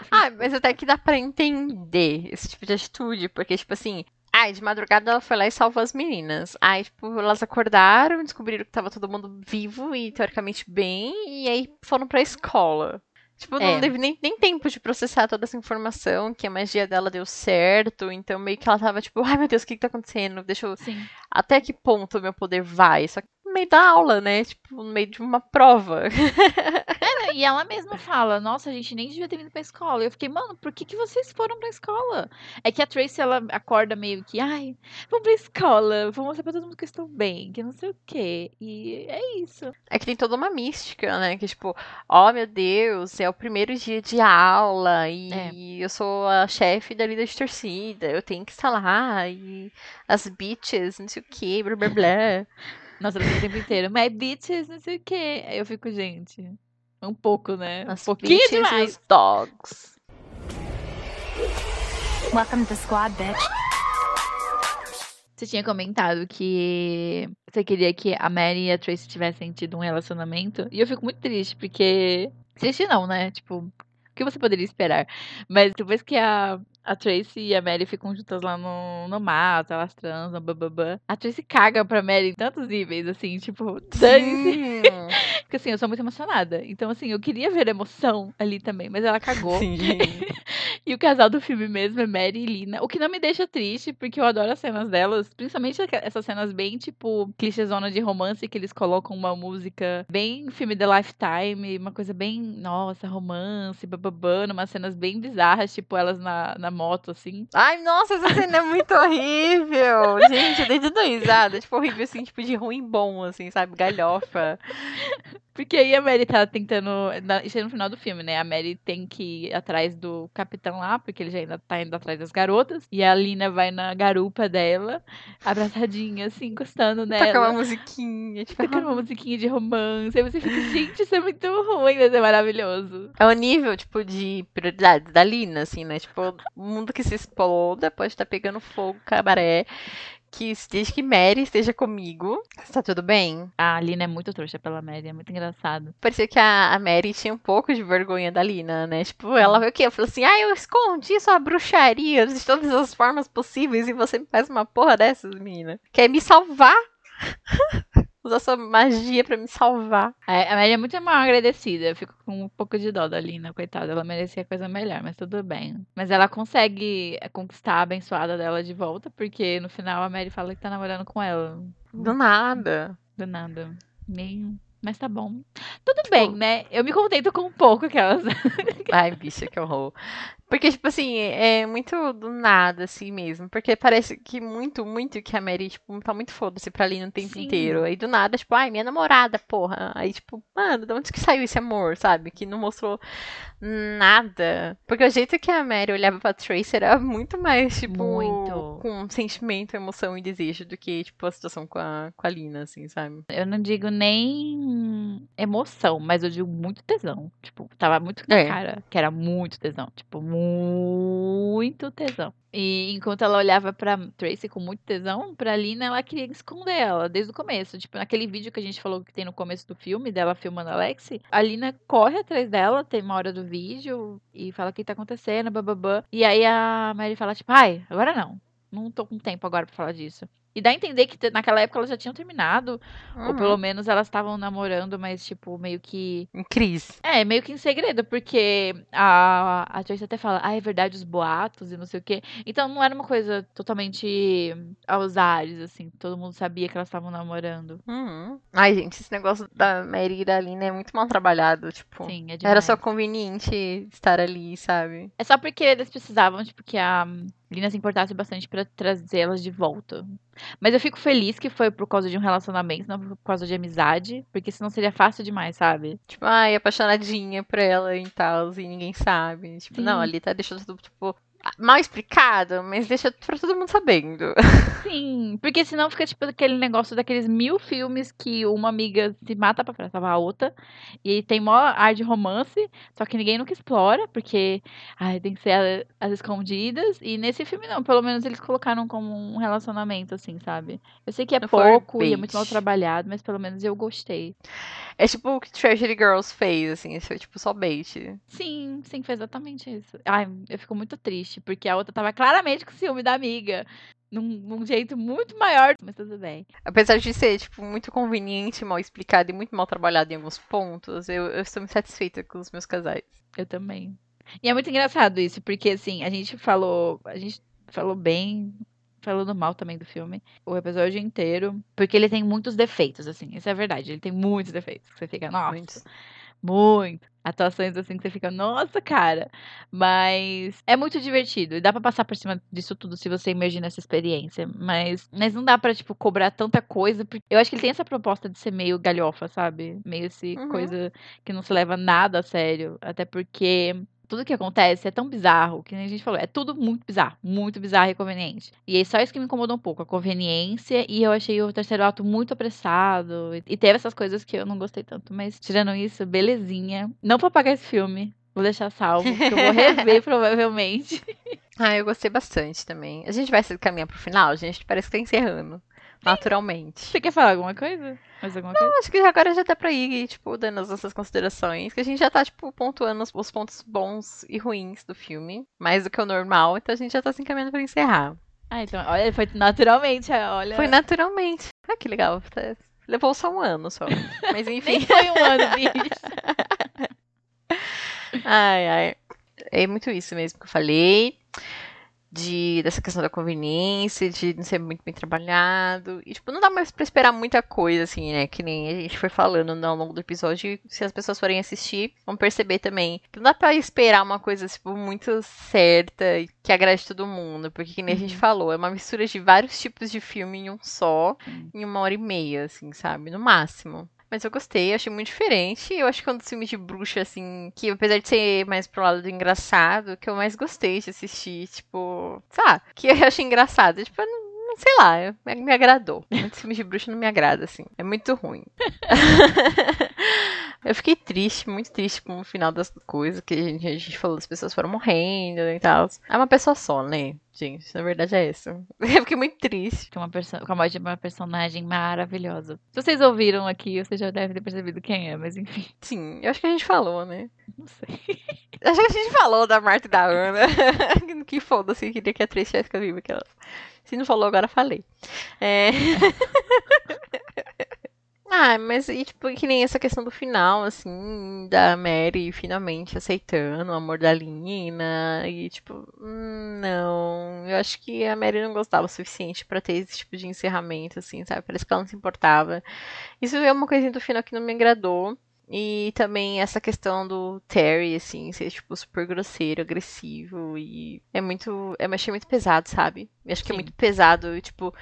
Ah, mas até que dá pra entender esse tipo de atitude, porque, tipo assim, ai, de madrugada ela foi lá e salvou as meninas. Aí, tipo, elas acordaram, descobriram que tava todo mundo vivo e teoricamente bem, e aí foram pra escola. Tipo, não É. teve nem, nem tempo de processar toda essa informação, que a magia dela deu certo, então meio que ela tava tipo, ai meu Deus, o que que tá acontecendo? Deixa eu... Sim. Até que ponto o meu poder vai? Só que no meio da aula, né? Tipo, no meio de uma prova. E ela mesma fala, nossa, a gente nem devia ter vindo pra escola. Eu fiquei, mano, por que, que vocês foram pra escola? É que a Tracy, ela acorda meio que, ai, vamos pra escola, vou mostrar pra todo mundo que eu estou bem, que não sei o quê. E é isso. É que tem toda uma mística, né? Que tipo, ó meu Deus, é o primeiro dia de aula e É. eu sou a chefe da líder de torcida, eu tenho que estar lá e as bitches, não sei o que, blá blá blá. Nossa, ela o tempo inteiro, my bitches, não sei o quê. Aí eu fico, gente, um pouco, né? Um As pouquinho bitches e demais. dogs. Welcome to the squad, bitch. Você tinha comentado que você queria que a Mary e a Tracy tivessem tido um relacionamento. E eu fico muito triste, porque. Triste não, né? Tipo, que você poderia esperar? Mas depois que a, a Tracy e a Mary ficam juntas lá no, no mato, elas transam, bababá. A Tracy caga pra Mary em tantos níveis, assim, tipo, dane-se. Porque assim, eu sou muito emocionada. Então, assim, eu queria ver emoção ali também, mas ela cagou. Sim. E o casal do filme mesmo é Mary e Lina. O que não me deixa triste, porque eu adoro as cenas delas. Principalmente essas cenas bem, tipo, clichêzona de romance, que eles colocam uma música bem filme The Lifetime, uma coisa bem, nossa, romance, bababã, umas cenas bem bizarras, tipo, elas na, na moto, assim. Ai, nossa, essa cena é muito horrível. Gente, eu dei tudo risada. Tipo, horrível, assim, tipo, de ruim bom, assim, sabe? Galhofa. Porque aí a Mary tá tentando. Isso é no final do filme, né? A Mary tem que ir atrás do capitão lá, porque ele já ainda tá indo atrás das garotas. E a Lina vai na garupa dela, abraçadinha, assim, encostando nela. Toca uma musiquinha. Tipo, Tocando uma musiquinha de romance. Aí você fica, gente, isso é muito ruim, mas é maravilhoso. É o nível, tipo, de prioridade da Lina, assim, né? Tipo, o mundo que se exploda pode estar pegando fogo, cabaré. Que desde que Mary esteja comigo, está tudo bem. A Lina é muito trouxa pela Mary, é muito engraçado. Parecia que a, a Mary tinha um pouco de vergonha da Lina, né? Tipo, ela veio o quê? Falou assim, ah, eu escondi sua bruxaria de todas as formas possíveis e você me faz uma porra dessas, menina. Quer me salvar? Usar sua magia pra me salvar. A a Mary é muito mal agradecida. Eu fico com um pouco de dó da Lina, coitada. Ela merecia coisa melhor, mas tudo bem. Mas ela consegue é, conquistar a abençoada dela de volta, porque no final a Mary fala que tá namorando com ela. Do nada. Do nada. Meio. Mas tá bom. Tudo bem, né? Eu me contento com um pouco aquelas. Ai, bicha, que horror. Porque, tipo assim, é muito do nada, assim mesmo. Porque parece que muito, muito que a Mary, tipo, tá muito foda-se pra ali no tempo Sim. inteiro. Aí do nada, tipo, ai, minha namorada, porra. Aí, tipo, mano, de onde que saiu esse amor, sabe? Que não mostrou nada. Porque o jeito que a Mary olhava pra Tracy era muito mais, tipo, Muito. com sentimento, emoção e desejo do que, tipo, a situação com a, com a Lina, assim, sabe? Eu não digo nem emoção, mas eu digo muito tesão. Tipo, tava muito na É. cara que era muito tesão. Tipo, muito tesão. E enquanto ela olhava pra Tracy com muito tesão, pra Lina ela queria esconder ela desde o começo. Tipo, naquele vídeo que a gente falou que tem no começo do filme, dela filmando a Lexi, a Lina corre atrás dela, tem uma hora do vídeo, e fala o que tá acontecendo, bababã. E aí a Mary fala, tipo, ai, agora não. Não tô com tempo agora pra falar disso. E dá a entender que naquela época elas já tinham terminado. Ou Uhum. pelo menos elas estavam namorando, mas, tipo, meio que. Em crise. É, meio que em segredo, porque a, a Tracy até fala, ah, é verdade os boatos e não sei o quê. Então não era uma coisa totalmente aos ares, assim. Todo mundo sabia que elas estavam namorando. Uhum. Ai, gente, esse negócio da Mary e da Lina é muito mal trabalhado, tipo. Sim, é demais. Era só conveniente estar ali, sabe? É só porque eles precisavam, tipo, que a Lina se importasse bastante pra trazê-las de volta. Mas eu fico feliz que foi por causa de um relacionamento, não por causa de amizade, porque senão seria fácil demais, sabe? Tipo, ai, apaixonadinha por ela e tal, e ninguém sabe. Tipo, não, Sim. ali tá deixando tudo, tipo, mal explicado, mas deixa pra todo mundo sabendo. Sim, porque senão fica tipo aquele negócio daqueles mil filmes que uma amiga se mata pra salvar a outra. E tem mó ar de romance, só que ninguém nunca explora, porque ai, tem que ser as escondidas. E nesse filme não, pelo menos eles colocaram como um relacionamento, assim, sabe? Eu sei que é foi pouco e é muito mal trabalhado, mas pelo menos eu gostei. É tipo o que Treasury Girls fez, assim, isso foi tipo só bait. Sim, sim, foi exatamente isso. Ai, eu fico muito triste, porque a outra tava claramente com ciúme da amiga. Num, num jeito muito maior, mas tudo bem. Apesar de ser, tipo, muito conveniente, mal explicado e muito mal trabalhado em alguns pontos, eu, eu estou muito satisfeita com os meus casais. Eu também. E é muito engraçado isso, porque assim, a gente falou. A gente falou bem. Falando mal também do filme, o episódio inteiro. Porque ele tem muitos defeitos, assim. Isso é verdade. Ele tem muitos defeitos. Você fica, nossa, Muitos. Muito. Atuações assim que você fica, nossa, cara. Mas é muito divertido. E dá pra passar por cima disso tudo se você imagina essa experiência. Mas, mas não dá pra, tipo, cobrar tanta coisa. Porque eu acho que ele tem essa proposta de ser meio galhofa, sabe? Meio esse Uhum. coisa que não se leva nada a sério. Até porque tudo que acontece é tão bizarro, que nem a gente falou, é tudo muito bizarro, muito bizarro e conveniente. E é só isso que me incomodou um pouco, a conveniência, e eu achei o terceiro ato muito apressado, e- teve essas coisas que eu não gostei tanto, mas tirando isso, belezinha. Não vou apagar esse filme, vou deixar salvo, porque eu vou rever provavelmente. Ah, eu gostei bastante também. A gente vai se caminhar pro final, gente? Parece que tá encerrando. Naturalmente. Você quer falar alguma coisa? Mais alguma coisa? Eu acho que agora já dá pra ir, tipo, dando as nossas considerações. Que a gente já tá, tipo, pontuando os, os pontos bons e ruins do filme. Mais do que o normal, então a gente já tá se encaminhando pra encerrar. Ah, então, olha, foi naturalmente, olha. Foi naturalmente. Ah, que legal. tá- Levou só um ano só. Mas enfim. Nem foi um ano, bicho. Ai, ai. É muito isso mesmo que eu falei. De, dessa questão da conveniência, de não ser muito bem trabalhado. E, tipo, não dá mais pra esperar muita coisa, assim, né? Que nem a gente foi falando no- ao longo do episódio. E se as pessoas forem assistir, vão perceber também. Que não dá pra esperar uma coisa, tipo, muito certa e que agrade todo mundo. Porque, que nem a gente falou, é uma mistura de vários tipos de filme em um só, em uma hora e meia, assim, sabe? No máximo. Mas eu gostei, achei muito diferente. Eu acho que é um dos filmes de bruxa, assim, que apesar de ser mais pro lado do engraçado, que eu mais gostei de assistir, tipo, sabe? Que eu achei engraçado. Tipo, não, sei lá, me agradou. Muitos filmes de bruxa não me agrada, assim. É muito ruim. eu fiquei triste, muito triste com o final das coisas, que a gente, a gente falou, as pessoas foram morrendo e tal. É uma pessoa só, né? Gente, na verdade é isso. Eu fiquei muito triste. Com, uma com a morte de uma personagem maravilhosa. Se vocês ouviram aqui, vocês já devem ter percebido quem é, mas enfim, Sim, eu acho que a gente falou, né? não sei. Acho que a gente falou da Marta e da Ana. que foda-se, queria que a Tracy tivesse viva aquelas. Se não falou, agora falei. É... ah, mas e, tipo, que nem essa questão do final, assim, da Mary finalmente aceitando o amor da Lina. E, tipo, hum, não. Eu acho que a Mary não gostava o suficiente pra ter esse tipo de encerramento, assim, sabe? Parece que ela não se importava. Isso é uma coisinha do final que não me agradou. E também essa questão do Terry, assim, ser, tipo, super grosseiro, agressivo. E é muito. Eu achei muito pesado, sabe? Eu acho que é Sim. muito pesado tipo,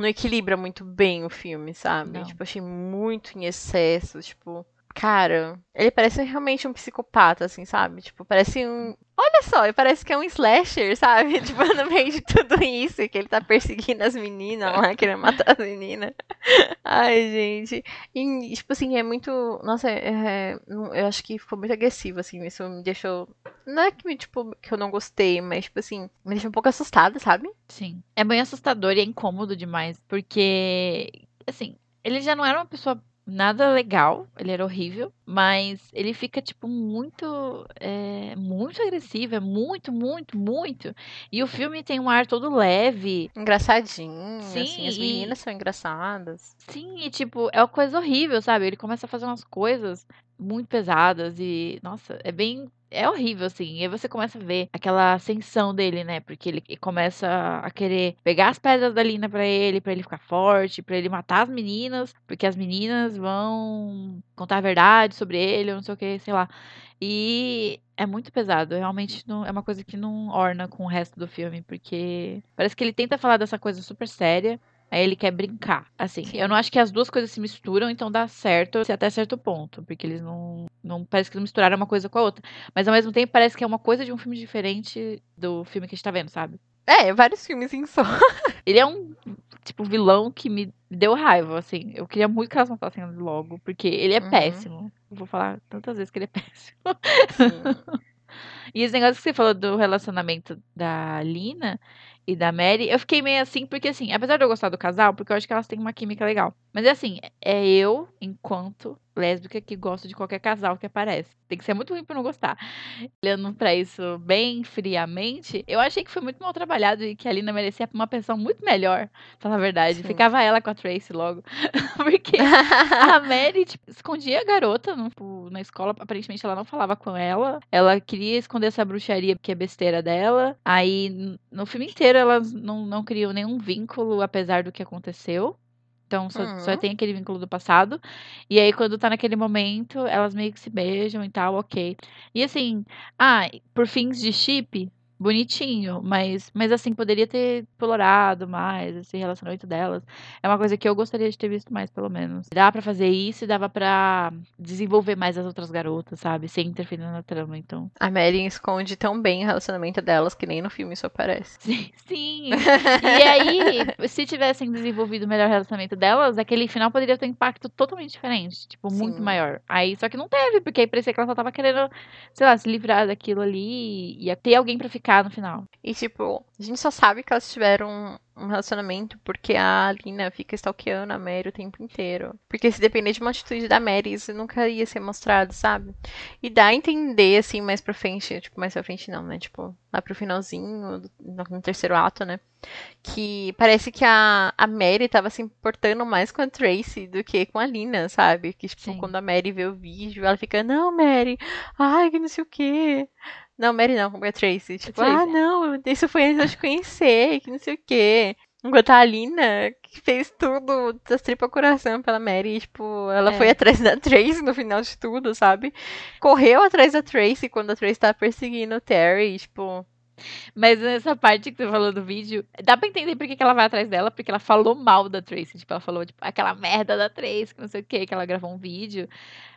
não equilibra muito bem o filme, sabe? Não. Tipo, achei muito em excesso, tipo. Cara, ele parece realmente um psicopata, assim, sabe? Tipo, parece um. Olha só, ele parece que é um slasher, sabe? Tipo, no meio de tudo isso, que ele tá perseguindo as meninas lá, querendo matar as meninas. Ai, gente. E, tipo assim, é muito. Nossa, é- é- eu acho que ficou muito agressivo, assim. Isso me deixou. Não é que, me, tipo, que eu não gostei, mas, tipo assim, me deixou um pouco assustada, sabe? Sim. É bem assustador e é incômodo demais. Porque, assim, ele já não era uma pessoa nada legal. Ele era horrível. Mas ele fica, tipo, muito. É, muito agressivo. É muito, muito, muito. E o filme tem um ar todo leve. Engraçadinho, Sim, assim, as e- meninas são engraçadas. Sim, e tipo, é uma coisa horrível, sabe? Ele começa a fazer umas coisas muito pesadas e, nossa, é bem. É horrível, assim. E aí você começa a ver aquela ascensão dele, né? Porque ele começa a querer pegar as pedras da Lina pra ele, pra ele ficar forte, pra ele matar as meninas, porque as meninas vão contar a verdade sobre ele, ou não sei o que, sei lá. E é muito pesado. Realmente não, é uma coisa que não orna com o resto do filme, porque parece que ele tenta falar dessa coisa super séria. Aí ele quer brincar. Assim, Sim. eu não acho que as duas coisas se misturam, então dá certo até certo ponto. Porque eles não. não parece que não misturaram uma coisa com a outra. Mas ao mesmo tempo parece que é uma coisa de um filme diferente do filme que a gente tá vendo, sabe? É, vários filmes em só. Ele é um, tipo, vilão que me deu raiva, assim. Eu queria muito que elas matassem ele logo, porque ele é Uhum. péssimo. Eu vou falar tantas vezes que ele é péssimo. Sim. E esse negócio que você falou do relacionamento da Lina e da Mary, eu fiquei meio assim, porque assim, apesar de eu gostar do casal, porque eu acho que elas têm uma química legal. Mas é assim, é eu, enquanto lésbica, que gosto de qualquer casal que aparece. Tem que ser muito ruim pra não gostar. Olhando pra isso bem friamente, eu achei que foi muito mal trabalhado e que a Lina merecia uma pensão muito melhor, pra falar a verdade. Sim. Ficava ela com a Tracy logo. porque a Mary, tipo, escondia a garota no- tipo, na escola. Aparentemente, ela não falava com ela. Ela queria esconder essa bruxaria, que é besteira dela. Aí, no filme inteiro, elas não, não criam nenhum vínculo, apesar do que aconteceu. Então, só, só Uhum. tem aquele vínculo do passado. E aí, quando tá naquele momento, elas meio que se beijam e tal, ok. E assim, ah, por fins de chip, bonitinho, mas, mas assim, poderia ter explorado mais esse relacionamento delas. É uma coisa que eu gostaria de ter visto mais, pelo menos. Dá pra fazer isso e dava pra desenvolver mais as outras garotas, sabe? Sem interferir na trama, então. A Mary esconde tão bem o relacionamento delas que nem no filme isso aparece. Sim. Sim. E aí, se tivessem desenvolvido o melhor relacionamento delas, aquele final poderia ter um impacto totalmente diferente. Tipo, muito Sim. maior. Aí, só que não teve, porque aí parecia que ela só tava querendo, sei lá, se livrar daquilo ali e ter alguém pra ficar no final. E, tipo, a gente só sabe que elas tiveram um relacionamento porque a Lina fica stalkeando a Mary o tempo inteiro. Porque se depender de uma atitude da Mary, isso nunca ia ser mostrado, sabe? E dá a entender, assim, mais pra frente. Tipo, mais pra frente não, né? Tipo, lá pro finalzinho, no terceiro ato, né? Que parece que a, a Mary tava se importando mais com a Tracy do que com a Lina, sabe? Que, tipo, Sim. quando a Mary vê o vídeo, ela fica, não, Mary, ai, que não sei o quê. Não, Mary não, como é a Tracy. Tipo, Tracy. ah, não, isso foi antes de eu te conhecer, que não sei o quê. Enquanto a Lina, que fez tudo das tripas coração pela Mary, tipo, ela É. foi atrás da Tracy no final de tudo, sabe? Correu atrás da Tracy quando a Tracy tava perseguindo o Terry, tipo, Mas nessa parte que você falou do vídeo, dá pra entender por que ela vai atrás dela, porque ela falou mal da Tracy. Tipo, ela falou, tipo, aquela merda da Tracy, que não sei o que, que ela gravou um vídeo.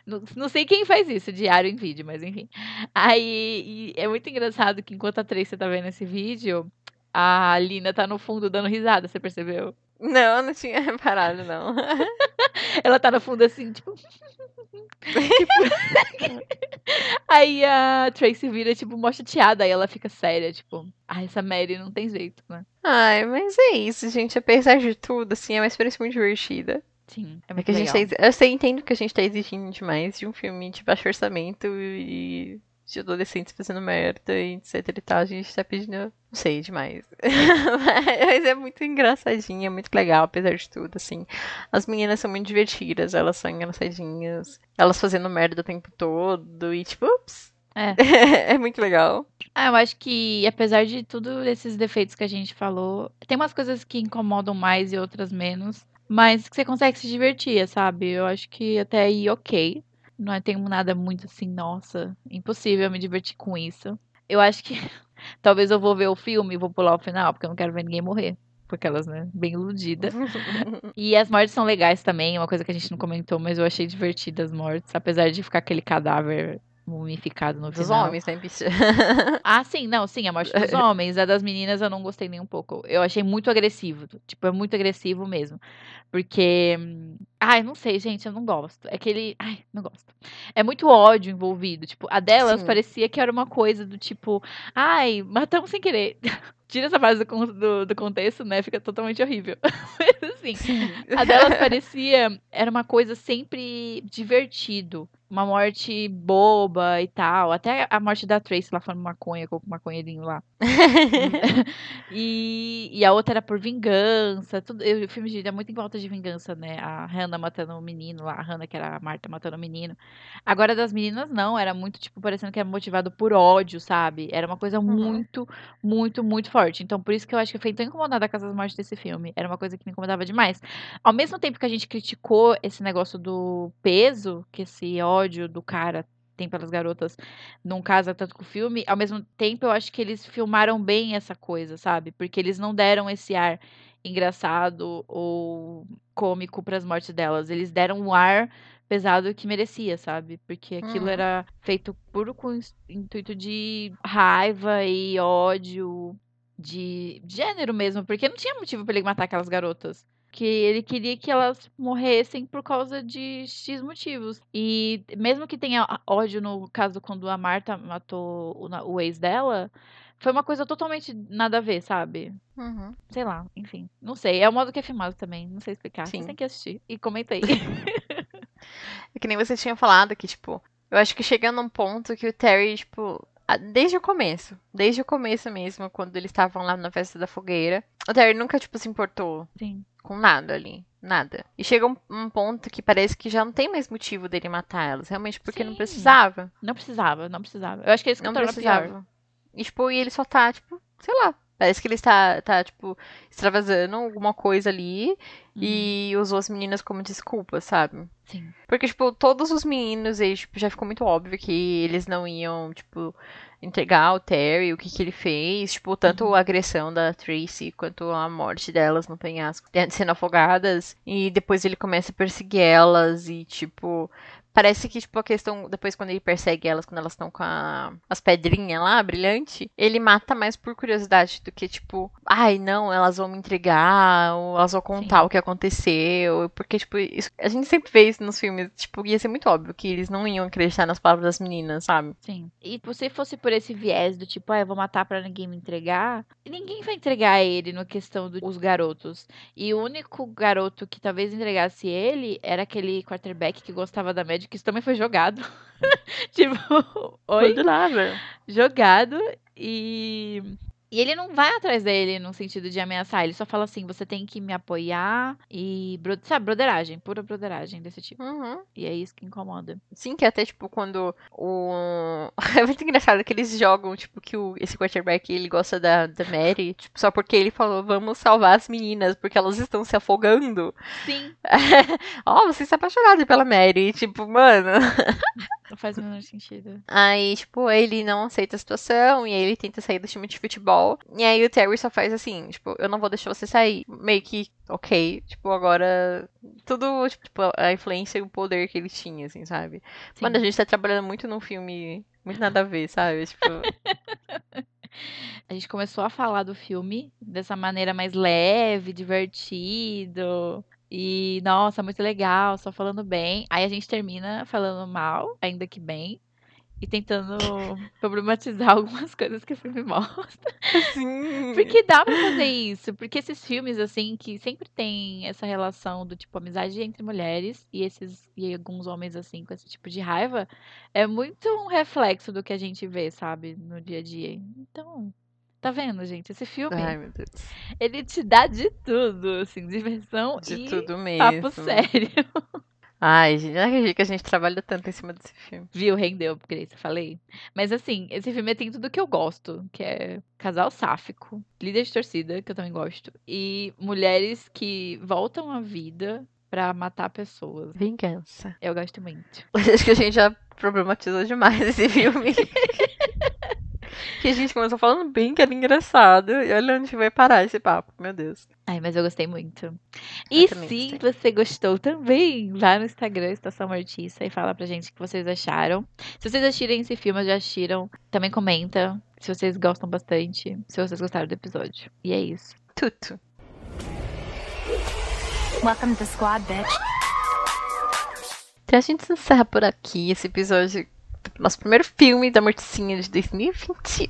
Não, não sei quem faz isso, diário em vídeo, mas enfim. Aí é muito engraçado que enquanto a Tracy tá vendo esse vídeo, a Lina tá no fundo dando risada, você percebeu? Não, não tinha reparado, não. Ela tá no fundo assim, tipo. Tipo, Aí a Tracy vira, tipo, mó chateada, aí ela fica séria, tipo, ah, essa Mary não tem jeito, né? Ai, mas é isso, gente. Apesar de tudo, assim, é uma experiência muito divertida. Sim, é É muito que a gente tá, eu sei, entendo que a gente tá exigindo demais de um filme de baixo orçamento e de adolescentes fazendo merda e etc e tal. A gente tá pedindo, não sei, demais. Mas é muito engraçadinha, é muito legal, apesar de tudo, assim. As meninas são muito divertidas, elas são engraçadinhas. Elas fazendo merda o tempo todo e tipo, ups. É. é muito legal. Ah, eu acho que, apesar de tudo esses defeitos que a gente falou, tem umas coisas que incomodam mais e outras menos, mas que você consegue se divertir, sabe? Eu acho que até aí ok. Não é- tem nada muito assim, nossa, impossível me divertir com isso. Eu acho que talvez eu vou ver o filme e vou pular o final, porque eu não quero ver ninguém morrer. Porque elas, né, bem iludida. E as mortes são legais também, é uma coisa que a gente não comentou, mas eu achei divertida as mortes, apesar de ficar aquele cadáver mumificado no Dos final. homens, né, bicha? Ah, sim, não, sim, a morte dos homens. A das meninas eu não gostei nem um pouco. Eu achei muito agressivo. Tipo, é muito agressivo mesmo. Porque. Ai, não sei, gente, eu não gosto. É aquele. Ai, não gosto. É muito ódio envolvido. Tipo, a delas Sim. parecia que era uma coisa do tipo. Ai, matamos sem querer. Tira essa frase do, do, do contexto, né? Fica totalmente horrível. Assim. A delas parecia. Era uma coisa sempre divertido. Uma morte boba e tal. Até a morte da Tracy lá falando maconha, com o maconheirinho lá. e, e a outra era por vingança. Tudo, eu- o filme gira muito em volta de vingança, né? A Hannah matando o menino lá. A Hannah, que era a Marta, matando o menino. Agora, das meninas, não. Era muito, tipo, parecendo que era motivado por ódio, sabe? Era uma coisa muito, muito, muito forte. Então, por isso que eu acho que eu fiquei tão incomodada com essas mortes desse filme. Era uma coisa que me incomodava demais. Ao mesmo tempo que a gente criticou esse negócio do peso, que esse ódio do cara tem pelas garotas não casa tanto com o filme, ao mesmo tempo eu acho que eles filmaram bem essa coisa, sabe? Porque eles não deram esse ar engraçado ou cômico para as mortes delas. Eles deram um ar pesado que merecia, sabe? Porque aquilo Uhum. era feito puro com intuito de raiva e ódio de gênero mesmo, porque não tinha motivo para ele matar aquelas garotas. Que ele queria que elas morressem por causa de X motivos. E mesmo que tenha ódio no caso quando a Marta matou o, o ex dela, foi uma coisa totalmente nada a ver, sabe? Uhum. Sei lá, enfim. Não sei. É o modo que é filmado também. Não sei explicar. Sim. têm que assistir. E comenta aí. É que nem você tinha falado que, tipo, eu acho que chegando num ponto que o Terry, tipo, desde o começo, desde o começo mesmo, quando eles estavam lá na festa da fogueira, o Terry nunca, tipo, se importou Sim. com nada ali. Nada. E chega um, um ponto que parece que já não tem mais motivo dele matar elas. Realmente porque não Sim. precisava. Não precisava, não precisava. Eu acho que é que Não torna pior. precisava. E, tipo, e ele só tá, tipo, sei lá. Parece que ele está, tá, tipo, extravasando alguma coisa ali Uhum. e usou as meninas como desculpa, sabe? Sim. Porque, tipo, todos os meninos, eles, tipo, já ficou muito óbvio que eles não iam, tipo, entregar o Terry, o que que ele fez. Tipo, tanto a agressão da Tracy quanto a morte delas no penhasco, de- sendo afogadas. E depois ele começa a perseguir elas e, tipo... Parece que, tipo, a questão, depois quando ele persegue elas, quando elas estão com a- as pedrinhas lá, brilhante, ele mata mais por curiosidade do que, tipo, ai, não, elas vão me entregar, ou elas vão contar Sim. o que aconteceu. Porque, tipo, isso- a gente sempre vê isso nos filmes, tipo, ia ser muito óbvio que eles não iam acreditar nas palavras das meninas, sabe? Sim. E se fosse por esse viés do tipo, ah, eu vou matar pra ninguém me entregar, ninguém vai entregar ele no questão dos garotos. E o único garoto que talvez entregasse ele era aquele quarterback que gostava da média, que isso também foi jogado. tipo, oi? nada. Jogado e. E ele não vai atrás dele no sentido de ameaçar, ele só fala assim: você tem que me apoiar e. Sabe, broderagem, pura broderagem desse tipo. Uhum. E é isso que incomoda. Sim, que até, tipo, quando o... É muito engraçado que eles jogam, tipo, que o... esse quarterback, ele gosta da, da Mary, tipo, só porque ele falou, vamos salvar as meninas, porque elas estão se afogando. Sim. Ó, você se apaixonado pela Mary, tipo, mano... Não faz o menor sentido. Aí, tipo, ele não aceita a situação, e aí ele tenta sair do time de futebol, e aí o Terry só faz assim, tipo, eu não vou deixar você sair. Meio que, ok, tipo, agora... Tudo, tipo, a influência e o poder que ele tinha, assim, sabe? Sim. Mano, a gente tá trabalhando muito num filme muito nada a ver, sabe? Tipo, A gente começou a falar do filme dessa maneira mais leve, divertido. E, nossa, muito legal, só falando bem. Aí a gente termina falando mal, ainda que bem. E tentando problematizar algumas coisas que o filme mostra. assim. Porque dá pra fazer isso. Porque esses filmes, assim, que sempre tem essa relação do tipo amizade entre mulheres e esses e alguns homens, assim, com esse tipo de raiva, é muito um reflexo do que a gente vê, sabe, no dia a dia. Então, tá vendo, gente? Esse filme, Ai, meu Deus. ele te dá de tudo, assim, diversão De e tudo mesmo. papo sério. Ai, gente, não acredito que a gente trabalha tanto em cima desse filme. Viu? Rendeu, Grace, falei. Mas assim, esse filme tem tudo que eu gosto, que é casal sáfico, líder de torcida, que eu também gosto, e mulheres que voltam à vida. pra matar pessoas. Vingança. Eu gosto muito. Acho que a gente já problematizou demais esse filme. que a gente começou falando bem que era engraçado. E olha onde vai parar esse papo, meu Deus. Ai, mas eu gostei muito. E também se gostei. você gostou também, vá no Instagram, Estação Mortiça, e fala pra gente o que vocês acharam. Se vocês assistirem esse filme ou já assistiram, também comenta se vocês gostam bastante, se vocês gostaram do episódio. E é isso. Tudo. Welcome to the squad, bitch. Então a gente encerra por aqui esse episódio nosso primeiro filme da Morticinha de 2021.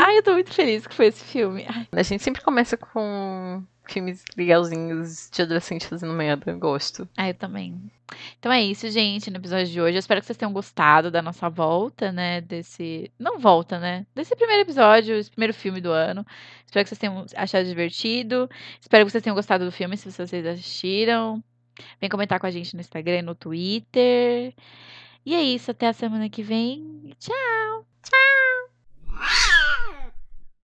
Ai, eu tô muito feliz que foi esse filme. Ai, A gente sempre começa com filmes legalzinhos de adolescente fazendo merda. Eu gosto. ai, eu também. Então é isso, gente, no episódio de hoje. Eu espero que vocês tenham gostado da nossa volta, né? Desse. Não volta, né? Desse primeiro episódio, esse primeiro filme do ano. Espero que vocês tenham achado divertido. Espero que vocês tenham gostado do filme, se vocês assistiram. Vem comentar com a gente no Instagram no Twitter. E é isso, até a semana que vem. Tchau! Tchau!